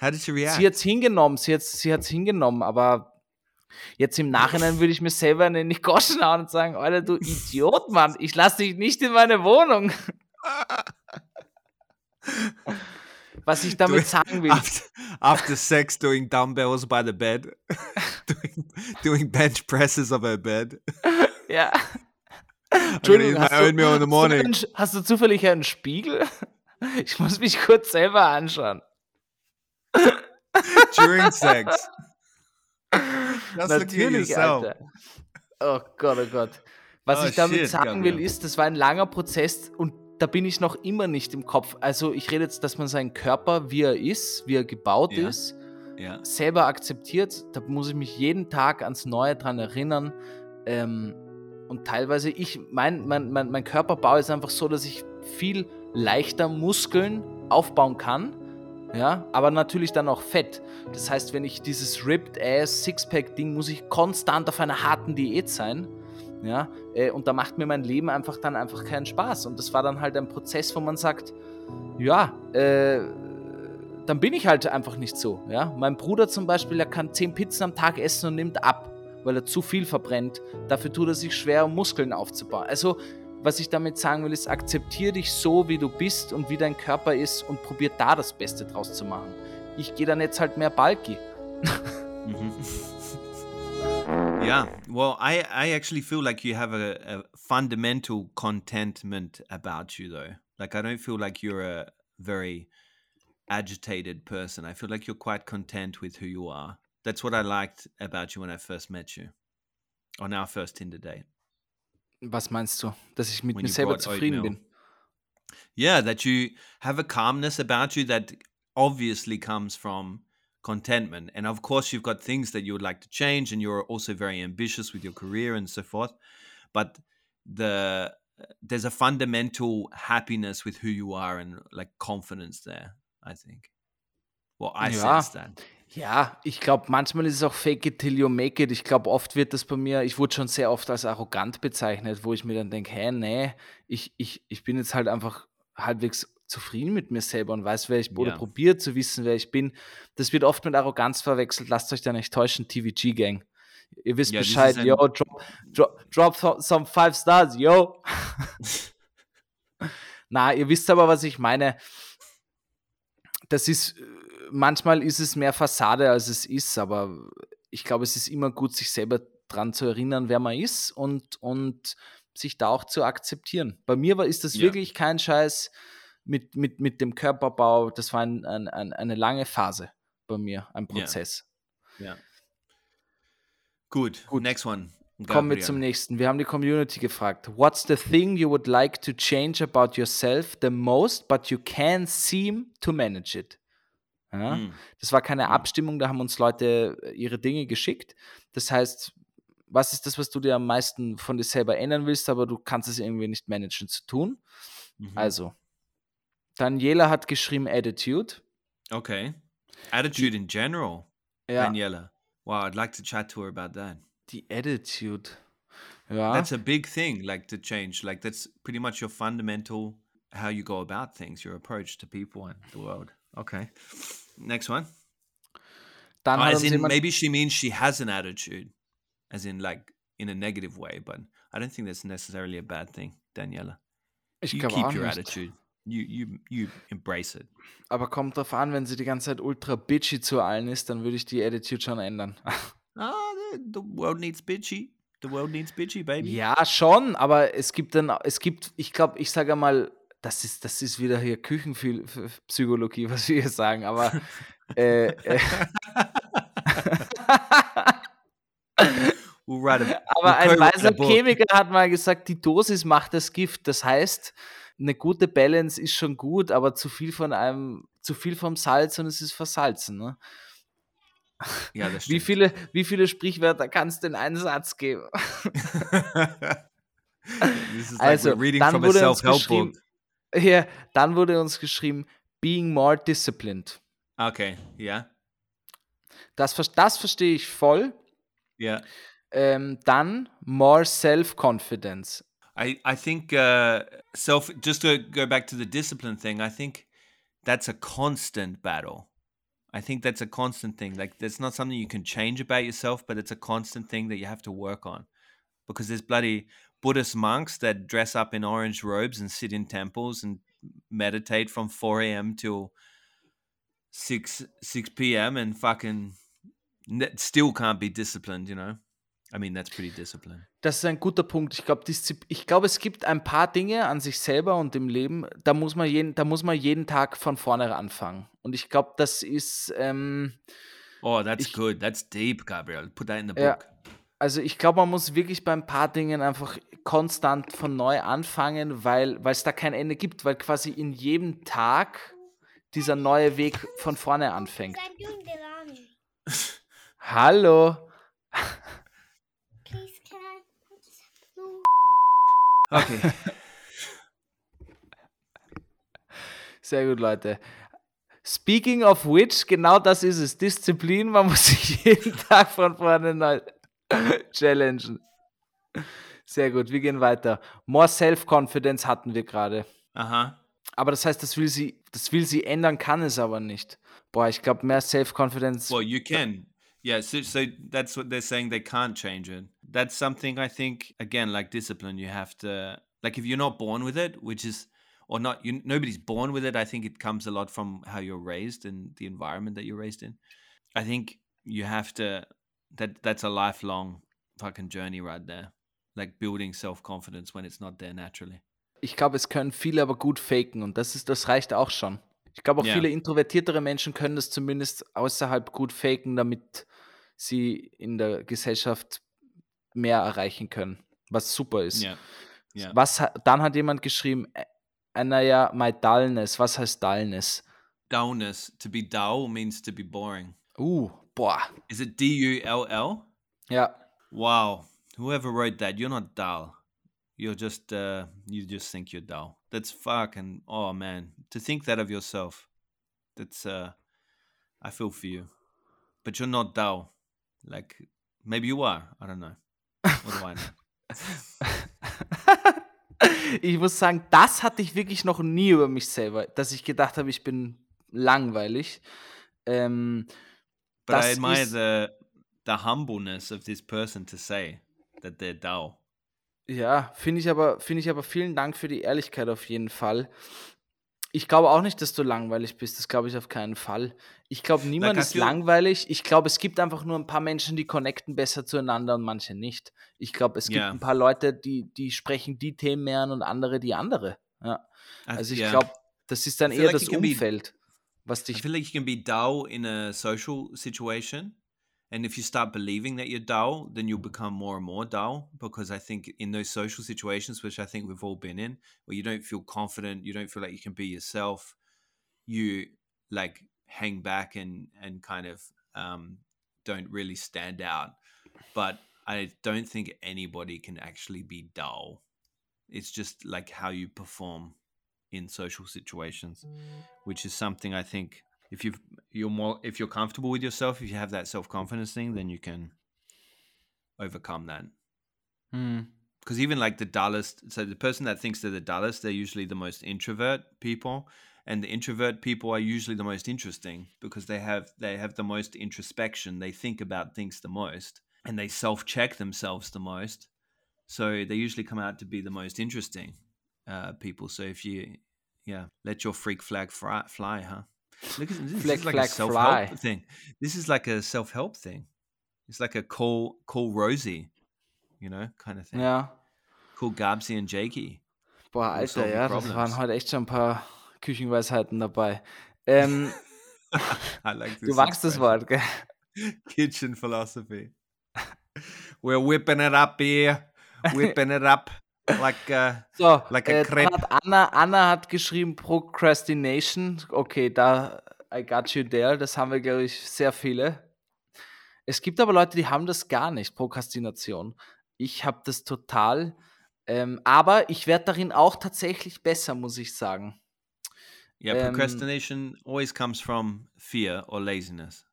S1: How did she react?
S3: Sie hat es hingenommen, sie hat es hingenommen, aber jetzt im Nachhinein würde ich mir selber in die Goschen hauen und sagen, Alter, du Idiot, Mann, ich lasse dich nicht in meine Wohnung. Was ich damit sagen will.
S1: After, after, sex, doing dumbbells by the bed. doing, doing bench presses of her bed.
S3: Ja.
S1: Entschuldigung, hast du, hast,
S3: du einen, hast du zufällig einen Spiegel? Ich muss mich kurz selber anschauen.
S1: During sex.
S3: Just Natürlich, Alter. Oh Gott, oh Gott. Was oh, ich damit shit, sagen will, ist, das war ein langer Prozess und da bin ich noch immer nicht im Kopf. Also ich rede jetzt, dass man seinen Körper, wie er ist, wie er gebaut ja. ist, ja. selber akzeptiert. Da muss ich mich jeden Tag ans Neue dran erinnern. Ähm, und teilweise, ich, mein, mein, mein, mein Körperbau ist einfach so, dass ich viel leichter Muskeln aufbauen kann. Ja, aber natürlich dann auch Fett. Das heißt, wenn ich dieses Ripped Ass Sixpack Ding, muss ich konstant auf einer harten Diät sein. Ja, äh, und da macht mir mein Leben einfach dann einfach keinen Spaß. Und das war dann halt ein Prozess, wo man sagt, ja, äh, dann bin ich halt einfach nicht so. Ja? Mein Bruder zum Beispiel, der kann 10 Pizzen am Tag essen und nimmt ab, weil er zu viel verbrennt. Dafür tut er sich schwer, um Muskeln aufzubauen. Also, was ich damit sagen will, ist, akzeptiere dich so, wie du bist und wie dein Körper ist und probier da das Beste draus zu machen. Ich gehe dann jetzt halt mehr bulky. Mhm.
S1: Yeah. Well i i actually feel like you have a, a, fundamental contentment about you though. Like i don't feel like you're a very agitated person. I feel like you're quite content with who you are. That's what i liked about you when i first met you on our first tinder date.
S3: Was meinst du dass ich mit when mir selber zufrieden bin?
S1: Yeah that you have a calmness about you that obviously comes from contentment. And of course, you've got things that you would like to change, and you're also very ambitious with your career and so forth. But the there's a fundamental happiness with who you are and like confidence there. I think. Well, I ja. sense that.
S3: Ja, ich glaube, manchmal ist es auch fake it till you make it. Ich glaube, oft wird das bei mir, ich wurde schon sehr oft als arrogant bezeichnet, wo ich mir dann denke, hä, nee, ich, ich, ich bin jetzt halt einfach halbwegs zufrieden mit mir selber und weiß, wer ich bin, ja. oder probiert zu wissen, wer ich bin. Das wird oft mit Arroganz verwechselt. Lasst euch da nicht täuschen, TVG-Gang. Ihr wisst ja, Bescheid, yo, drop, drop, drop some five stars, yo. Na, ihr wisst aber, was ich meine. Das ist, manchmal ist es mehr Fassade, als es ist, aber ich glaube, es ist immer gut, sich selber dran zu erinnern, wer man ist und, und sich da auch zu akzeptieren. Bei mir war, ist das ja. wirklich kein Scheiß mit, mit, mit dem Körperbau, das war ein, ein, ein, eine lange Phase bei mir, ein Prozess.
S1: Ja. ja. Gut,
S3: Gut.
S1: next one.
S3: Kommen wir zum nächsten. Wir haben die Community gefragt. What's the thing you would like to change about yourself the most, but you can't seem to manage it? Ja?
S1: Hm.
S3: Das war keine Abstimmung, da haben uns Leute äh, ihre Dinge geschickt. Das heißt, was ist das, was du dir am meisten von dir selber ändern willst, aber du kannst es irgendwie nicht managen zu tun?
S1: Mhm.
S3: Also, Daniela hat geschrieben Attitude.
S1: Okay. Attitude in general,
S3: Ja,
S1: Daniela. Wow, I'd like to chat to her about that.
S3: die Attitude. Ja,
S1: That's a big thing, like to change. Like that's pretty much your fundamental how you go about things, your approach to people and the world. Okay. Next one.
S3: dann
S1: Oh, as in, maybe she means she has an attitude, as in like in a negative way, but I don't think that's necessarily a bad thing, Daniela.
S3: ich
S1: you keep your
S3: nicht.
S1: attitude. You you you embrace it.
S3: Aber kommt drauf an, wenn sie die ganze Zeit ultra bitchy zu allen ist, dann würde ich die Attitude schon ändern.
S1: Ah, the, the world needs bitchy. The world needs bitchy, baby.
S3: ja, schon, aber es gibt dann, es gibt, ich glaube, ich sage mal, das ist, das ist wieder hier Küchenpsychologie, was wir hier sagen, aber äh, äh,
S1: We'll write a,
S3: Aber ein weiser. Chemiker hat mal gesagt, die Dosis macht das Gift. Das heißt, eine gute Balance ist schon gut, aber zu viel von einem, zu viel vom Salz und es ist versalzen. Ne?
S1: Ja, das
S3: Wie
S1: stimmt.
S3: viele, wie viele Sprichwörter kannst du in einen Satz geben?
S1: is like
S3: Also, dann
S1: from a
S3: wurde uns geschrieben, ja, dann wurde uns geschrieben, being more disciplined.
S1: Okay, yeah,
S3: Das, das verstehe ich voll.
S1: yeah.
S3: Ähm, dann more self-confidence.
S1: I I think uh, self. Just to go back to the discipline thing, I think that's a constant battle. I think that's a constant thing. Like that's not something you can change about yourself, but it's a constant thing that you have to work on. Because there's bloody Buddhist monks that dress up in orange robes and sit in temples and meditate from 4 a.m. till 6 6 p.m. and fucking still can't be disciplined. You know, I mean that's pretty disciplined.
S3: Das ist ein guter Punkt. Ich glaube, ich glaube, es gibt ein paar Dinge an sich selber und im Leben, da muss man jeden, da muss man jeden Tag von vorne anfangen. Und ich glaube, das ist, ähm,
S1: Oh, that's
S3: Ich-
S1: good. That's deep, Gabriel. Put that in the
S3: Ja.
S1: book.
S3: also ich glaube, man muss wirklich bei ein paar Dingen einfach konstant von neu anfangen, weil weil es da kein Ende gibt, weil quasi in jedem Tag dieser neue Weg von vorne anfängt. Hallo.
S5: Please, can I? I just have to.
S1: Okay.
S3: Sehr gut, Leute. Speaking of which, genau das ist es. Disziplin, man muss sich jeden Tag von vorne neu challengen. Sehr gut, wir gehen weiter. More Self-Confidence hatten wir gerade.
S1: huh.
S3: Aber das heißt, das will sie, das will sie ändern, kann es aber nicht. Boah, ich glaube, mehr Self-Confidence.
S1: Well, you can. Yeah. So, so that's what they're saying. They can't change it. That's something I think. Again, like discipline, you have to. Like, if you're not born with it, which is, or not, you nobody's born with it. I think it comes a lot from how you're raised and the environment that you're raised in. I think you have to. That that's a lifelong fucking journey right there. Like building self confidence when it's not there naturally.
S3: Ich glaube, es können viele aber gut faken und das, ist, das reicht auch schon. Ich glaube, auch
S1: Ja.
S3: viele introvertiertere Menschen können das zumindest außerhalb gut faken, damit sie in der Gesellschaft mehr erreichen können, was super ist.
S1: Yeah. Yeah.
S3: Was, dann hat jemand geschrieben, äh, naja, my dullness. Was heißt dullness?
S1: Dullness. To be dull means to be boring.
S3: Uh, boah.
S1: Is it D U L L?
S3: Ja,
S1: Wow. Whoever wrote that, you're not dull. You're just uh you just think you're dull. That's fucking oh man. To think that of yourself. That's uh I feel for you. But you're not dull. Like maybe you are. I don't know. I know?
S3: ich muss sagen, das hatte ich wirklich noch nie über mich selber, dass ich gedacht habe, ich bin langweilig. Ähm,
S1: But I admire the the humbleness of this person to say that they're dull.
S3: ja, finde ich aber, finde ich aber vielen Dank für die Ehrlichkeit auf jeden Fall. Ich glaube auch nicht, dass du langweilig bist. Das glaube ich auf keinen Fall. Ich glaube, niemand
S1: I
S3: ist langweilig. Ich glaube, es gibt einfach nur ein paar Menschen, die connecten besser zueinander und manche nicht. Ich glaube, es gibt
S1: Ja.
S3: ein paar Leute, die, die sprechen die Themen mehr an und andere die andere. Ja.
S1: I-
S3: Also ich
S1: yeah.
S3: glaube, Das ist dann
S1: I
S3: eher
S1: like
S3: das
S1: can be-
S3: Umfeld, was
S1: I
S3: dich.
S1: feel like you can be dull in a social situation. And if you start believing that you're dull, then you'll become more and more dull. Because I think in those social situations, which I think we've all been in, where you don't feel confident, you don't feel like you can be yourself, you like hang back and and kind of um, don't really stand out. But I don't think anybody can actually be dull. It's just like how you perform in social situations, which is something I think if you you're more if you're comfortable with yourself, if you have that self confidence thing, then you can overcome that. Because even like the dullest, so the person that thinks they're the dullest, they're usually the most introvert people, and the introvert people are usually the most interesting because they have they have the most introspection. They think about things the most, and they self check themselves the most. So they usually come out to be the most interesting uh, people. So if you, yeah, let your freak flag fly, fly huh? Look at this
S3: Flag,
S1: is like
S3: flag,
S1: a self help thing. This is like a self help thing. It's like a call call Rosie, you know, kind of thing.
S3: Ja.
S1: Call Gabsy and Jakey.
S3: Boah, Alter, ja,
S1: your
S3: das waren
S1: problems.
S3: heute echt schon ein paar Küchenweisheiten dabei. Ähm,
S1: I like this.
S3: du magst das. Wort, gell?
S1: Kitchen philosophy. We're whipping it up here. Whipping it up like uh,
S3: So,
S1: Like a
S3: äh, hat Anna, Anna hat geschrieben Procrastination. Okay, da I got you there. Das haben wir, glaube ich, sehr viele. Es gibt aber Leute, die haben das gar nicht, Prokrastination. Ich habe das total. Ähm, aber ich werde darin auch tatsächlich besser, muss ich sagen.
S1: yeah.
S3: Um,
S1: Procrastination always comes from fear or laziness.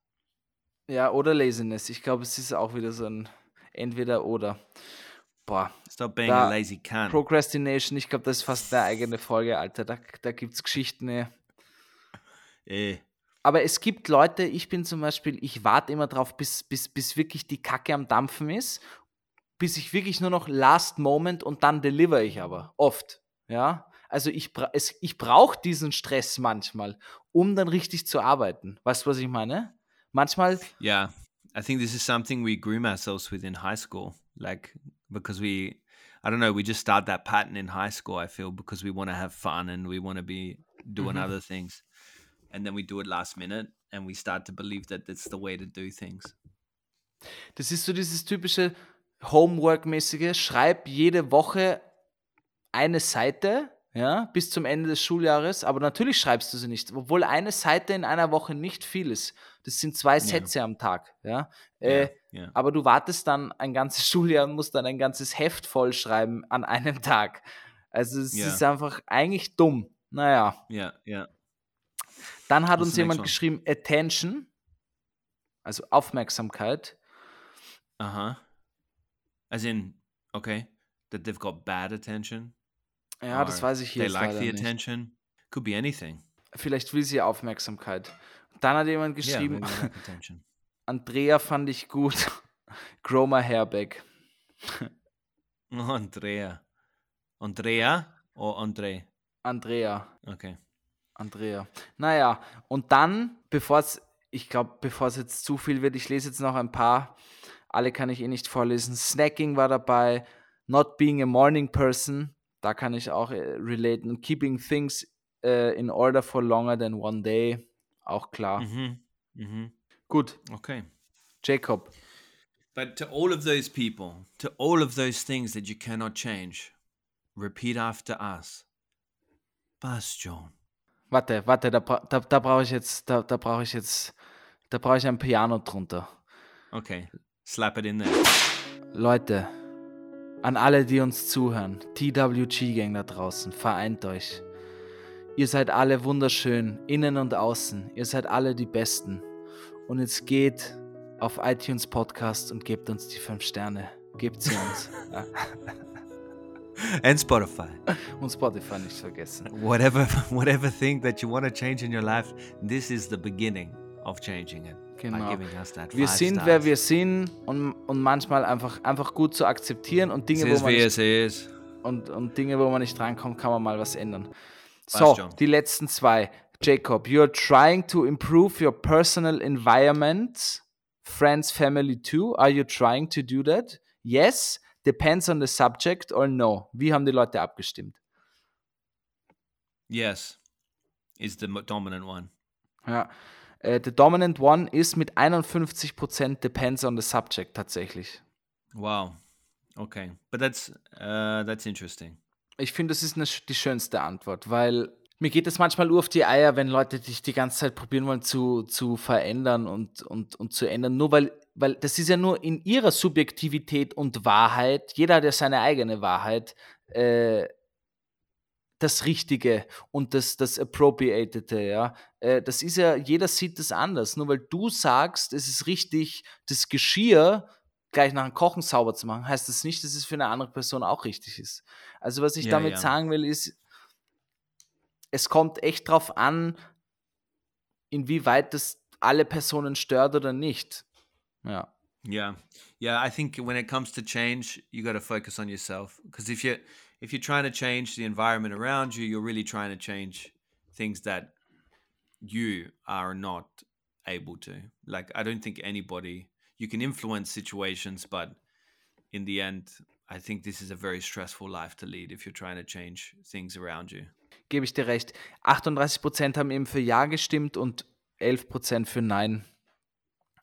S3: Ja, oder Laziness. Ich glaube, es ist auch wieder so ein entweder oder. Boah,
S1: Stop being a lazy cunt.
S3: Procrastination, ich glaube, das ist fast eine eigene Folge, Alter. Da, da gibt es Geschichten. ey.
S1: Eh.
S3: Aber es gibt Leute, ich bin zum Beispiel, ich warte immer drauf, bis, bis, bis wirklich die Kacke am Dampfen ist, bis ich wirklich nur noch Last Moment und dann deliver ich aber. Oft. Ja. Also ich, es, ich brauche diesen Stress manchmal, um dann richtig zu arbeiten. Weißt du, was ich meine? Manchmal,
S1: Yeah, I think this is something we groom ourselves with in high school. Like because we, I don't know, we just start that pattern in high school. I feel because we want to have fun and we want to be doing
S3: Mhm.
S1: other things, and then we do it last minute, and we start to believe that that's the way to do things.
S3: das ist so dieses typische Homework-mäßige, schreib jede Woche eine Seite, ja, bis zum Ende des Schuljahres, aber natürlich schreibst du sie nicht, obwohl eine Seite in einer Woche nicht viel ist. Das sind zwei Sätze am Tag, ja. Äh,
S1: yeah.
S3: aber du wartest dann ein ganzes Schuljahr und musst dann ein ganzes Heft vollschreiben an einem Tag. Also es
S1: Ja.
S3: ist einfach eigentlich dumm. Naja,
S1: Yeah, yeah.
S3: dann hat uns jemand geschrieben, Attention, also Aufmerksamkeit.
S1: Huh. As in, okay, that they've got bad attention.
S3: Ja, das weiß ich hier
S1: They
S3: jetzt
S1: like
S3: leider
S1: the
S3: nicht.
S1: attention. Could be anything.
S3: Vielleicht will sie Aufmerksamkeit. Dann hat jemand geschrieben,
S1: Yeah, like.
S3: Andrea fand ich gut. Grow my hair back.
S1: Oh, Andrea. Andrea or Andre?
S3: Andrea.
S1: Okay.
S3: Andrea. Naja, und dann, bevor es, ich glaube, bevor es jetzt zu viel wird, ich lese jetzt noch ein paar. Alle kann ich eh nicht vorlesen. Snacking war dabei. Not being a morning person. Da kann ich auch äh, relaten. Keeping things äh, in order for longer than one day. Auch klar.
S1: Mm-hmm. Mm-hmm.
S3: Gut,
S1: Okay.
S3: Jacob.
S1: But to all of those people, to all of those things that you cannot change, repeat after us. Bastion.
S3: Warte, warte, da, bra da, da brauche ich jetzt, da, da brauche ich jetzt, da brauche ich ein Piano drunter.
S1: Okay. Slap it in there.
S3: Leute, an alle, die uns zuhören, TWG-Gang da draußen, vereint euch. Ihr seid alle wunderschön, innen und außen. Ihr seid alle die Besten. Und jetzt geht auf iTunes Podcast und gebt uns die 5 Sterne. Gebt sie uns.
S1: And Spotify.
S3: Und Spotify nicht vergessen.
S1: Whatever whatever thing that you want to change in your life, this is the beginning of changing it.
S3: Genau. Wir sind, wer wir sind und, und manchmal einfach, einfach gut zu akzeptieren und Dinge,
S1: Es
S3: wo
S1: ist,
S3: man nicht
S1: ist.
S3: und, und Dinge, wo man nicht drankommt, kann man mal was ändern. So, die letzten zwei. Jacob, you're trying to improve your personal environment, friends, family too. Are you trying to do that? Yes, depends on the subject or no. Wie haben die Leute abgestimmt?
S1: Yes. is the dominant one.
S3: Ja. Äh, the dominant one ist mit 51% depends on the subject tatsächlich.
S1: Wow. Okay, but that's uh, that's interesting.
S3: Ich finde, das ist eine, die schönste Antwort, weil mir geht es manchmal nur auf die Eier, wenn Leute dich die ganze Zeit probieren wollen zu, zu verändern und, und, und zu ändern. Nur weil, weil das ist ja nur in ihrer Subjektivität und Wahrheit, jeder hat ja seine eigene Wahrheit, äh, das Richtige und das, das Appropriatete, ja. Äh, das ist ja, jeder sieht das anders. Nur weil du sagst, es ist richtig, das Geschirr gleich nach dem Kochen sauber zu machen, heißt das nicht, dass es für eine andere Person auch richtig ist. Also was ich
S1: Ja,
S3: damit
S1: ja.
S3: sagen will, ist, es kommt echt drauf an, inwieweit das alle Personen stört oder nicht. Ja.
S1: Yeah, yeah. I think when it comes to change, you got to focus on yourself because if you if you're trying to change the environment around you, you're really trying to change things that you are not able to. Like I don't think anybody you can influence situations, but in the end, I think this is a very stressful life to lead if you're trying to change things around you.
S3: Gebe ich dir recht. 38% haben eben für Ja gestimmt und 11% für Nein.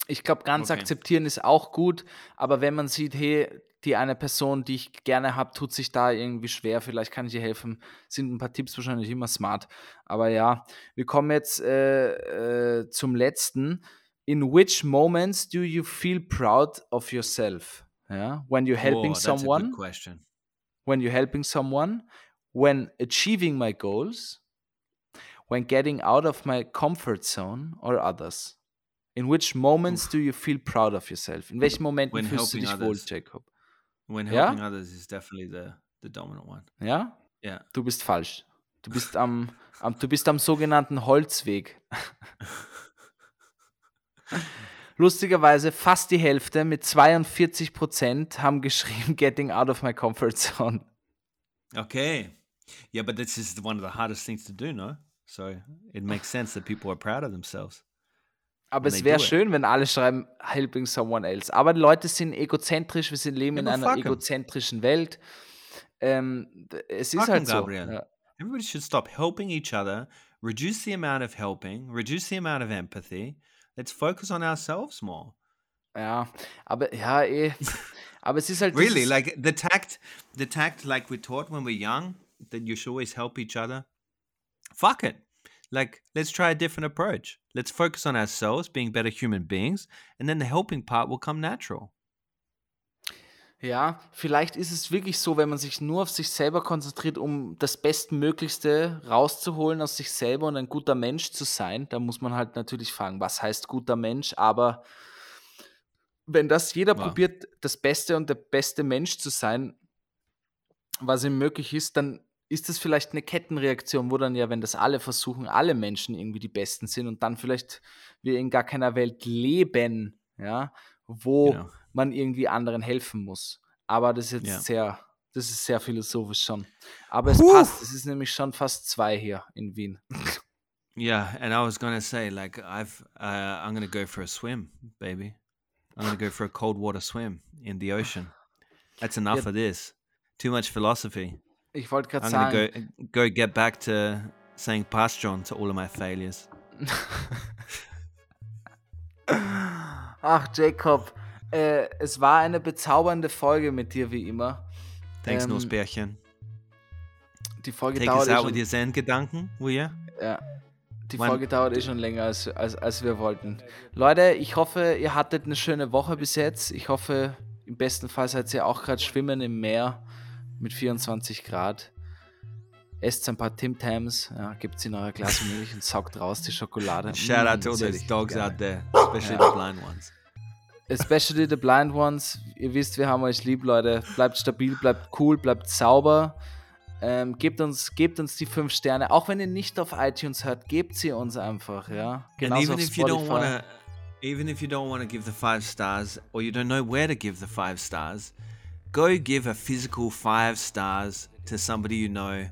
S3: Ich glaube, ganz
S1: Okay.
S3: akzeptieren ist auch gut, aber wenn man sieht, hey, die eine Person, die ich gerne habe, tut sich da irgendwie schwer, vielleicht kann ich ihr helfen, sind ein paar Tipps wahrscheinlich immer smart. Aber ja, wir kommen jetzt äh, äh, zum letzten. In which moments do you feel proud of yourself? Ja? When you're helping
S1: Oh, that's a
S3: someone?
S1: good question.
S3: when you're helping someone, when achieving my goals, when getting out of my comfort zone or others? In which moments do you feel proud of yourself? In welchen Momenten
S1: When
S3: fühlst du dich wohl,
S1: others.
S3: Jacob?
S1: When helping others is definitely the the dominant one.
S3: Ja?
S1: Yeah.
S3: Du bist falsch. Du bist am, am, du bist am sogenannten Holzweg. Lustigerweise fast die Hälfte mit 42 Prozent haben geschrieben Getting out of my comfort zone.
S1: Okay. Yeah, but this is one of the hardest things to do, no? So it makes sense that people are proud of themselves.
S3: Aber es wäre schön, wenn alle schreiben, helping someone else. Aber die Leute sind egozentrisch, wir sind leben
S1: Ja,
S3: in einer
S1: fuck 'em.
S3: egozentrischen Welt. Ähm, es ist
S1: Fuck 'em,
S3: halt so.
S1: Gabriel.
S3: Ja.
S1: Everybody should stop helping each other, reduce the amount of helping, reduce the amount of empathy. Let's focus on ourselves more.
S3: ja, aber ja, eh. Aber es ist halt
S1: Really, like the tact, the tact, like we taught when we're young, that you should always help each other. Fuck it. Like, let's try a different approach. Let's focus on ourselves, being better human beings, and then the helping part will come natural.
S3: Ja, vielleicht ist es wirklich so, wenn man sich nur auf sich selber konzentriert, um das Bestmöglichste rauszuholen aus sich selber und ein guter Mensch zu sein. Da muss man halt natürlich fragen, was heißt guter Mensch? Aber wenn das jeder
S1: Ja.
S3: probiert, das Beste und der beste Mensch zu sein, was ihm möglich ist, dann ist das vielleicht eine Kettenreaktion, wo dann ja, wenn das alle versuchen, alle Menschen irgendwie die Besten sind und dann vielleicht wir in gar keiner Welt leben, ja, wo
S1: Genau.
S3: man irgendwie anderen helfen muss. Aber das ist jetzt
S1: Ja.
S3: sehr, das ist sehr philosophisch schon. Aber es
S1: Puh.
S3: passt, es ist nämlich schon fast zwei hier in Wien.
S1: Yeah, and I was gonna say, like, I've, uh, I'm gonna go for a swim, baby. I'm gonna go for a cold water swim in the ocean. That's enough
S3: Yeah.
S1: of this. Too much philosophy.
S3: Ich wollte gerade sagen,
S1: go go get back to saying pass John to all of my failures.
S3: ach Jacob, äh, es war eine bezaubernde Folge mit dir wie immer.
S1: Thanks,
S3: Ähm,
S1: Nussbärchen.
S3: Die Folge
S1: Take
S3: dauert
S1: us
S3: eh
S1: out with
S3: schon,
S1: your Zen-Gedanken, will ya?
S3: ja, die
S1: Wann-
S3: Folge dauert eh schon länger, als, als, als wir wollten. Leute, ich hoffe, ihr hattet eine schöne Woche bis jetzt. Ich hoffe, im besten Fall seid ihr auch gerade schwimmen im Meer mit 24 Grad. Esst ein paar Tim Tams, ja, gebt in euer Glas Milch und saugt raus die Schokolade.
S1: Shout out
S3: Mm,
S1: to all
S3: sehr
S1: those dogs out there, especially the blind ones.
S3: Especially the blind ones. Ihr wisst, wir haben euch lieb, Leute. Bleibt stabil, bleibt cool, bleibt sauber. Ähm, gebt, uns, gebt uns die fünf Sterne. Auch wenn ihr nicht auf iTunes hört, gebt sie uns einfach, ja.
S1: and
S3: Genauso
S1: even
S3: auf
S1: if you don't even if you don't want to give the five stars, or you don't know where to give the five stars, go give a physical five stars to somebody you know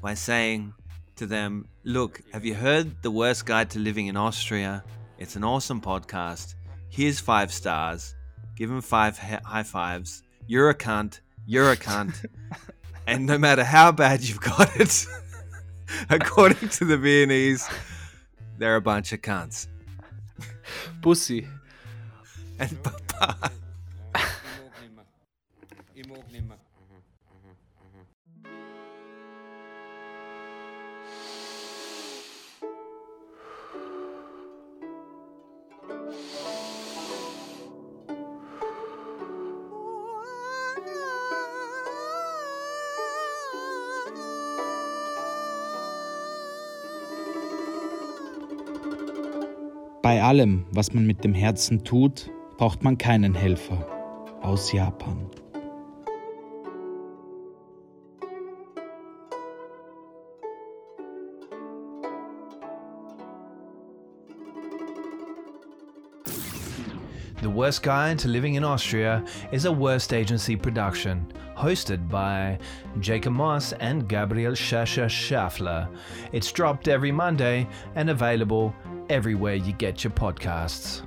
S1: by saying to them, "Look, have you heard the worst guide to living in Austria? It's an awesome podcast. Here's five stars. Give him five hi- high fives. You're a cunt. You're a cunt." and no matter how bad you've got it,
S6: According to the Viennese, they're a bunch of cunts.
S7: Pussy.
S6: And Papa.
S3: Allem, was man mit dem Herzen tut, braucht man keinen Helfer. Aus Japan.
S1: The Worst Guide to Living in Austria is a Worst Agency production, hosted by Jacob Moss and Gabriel Schascher Schaffler. It's dropped every Monday and available everywhere you get your podcasts.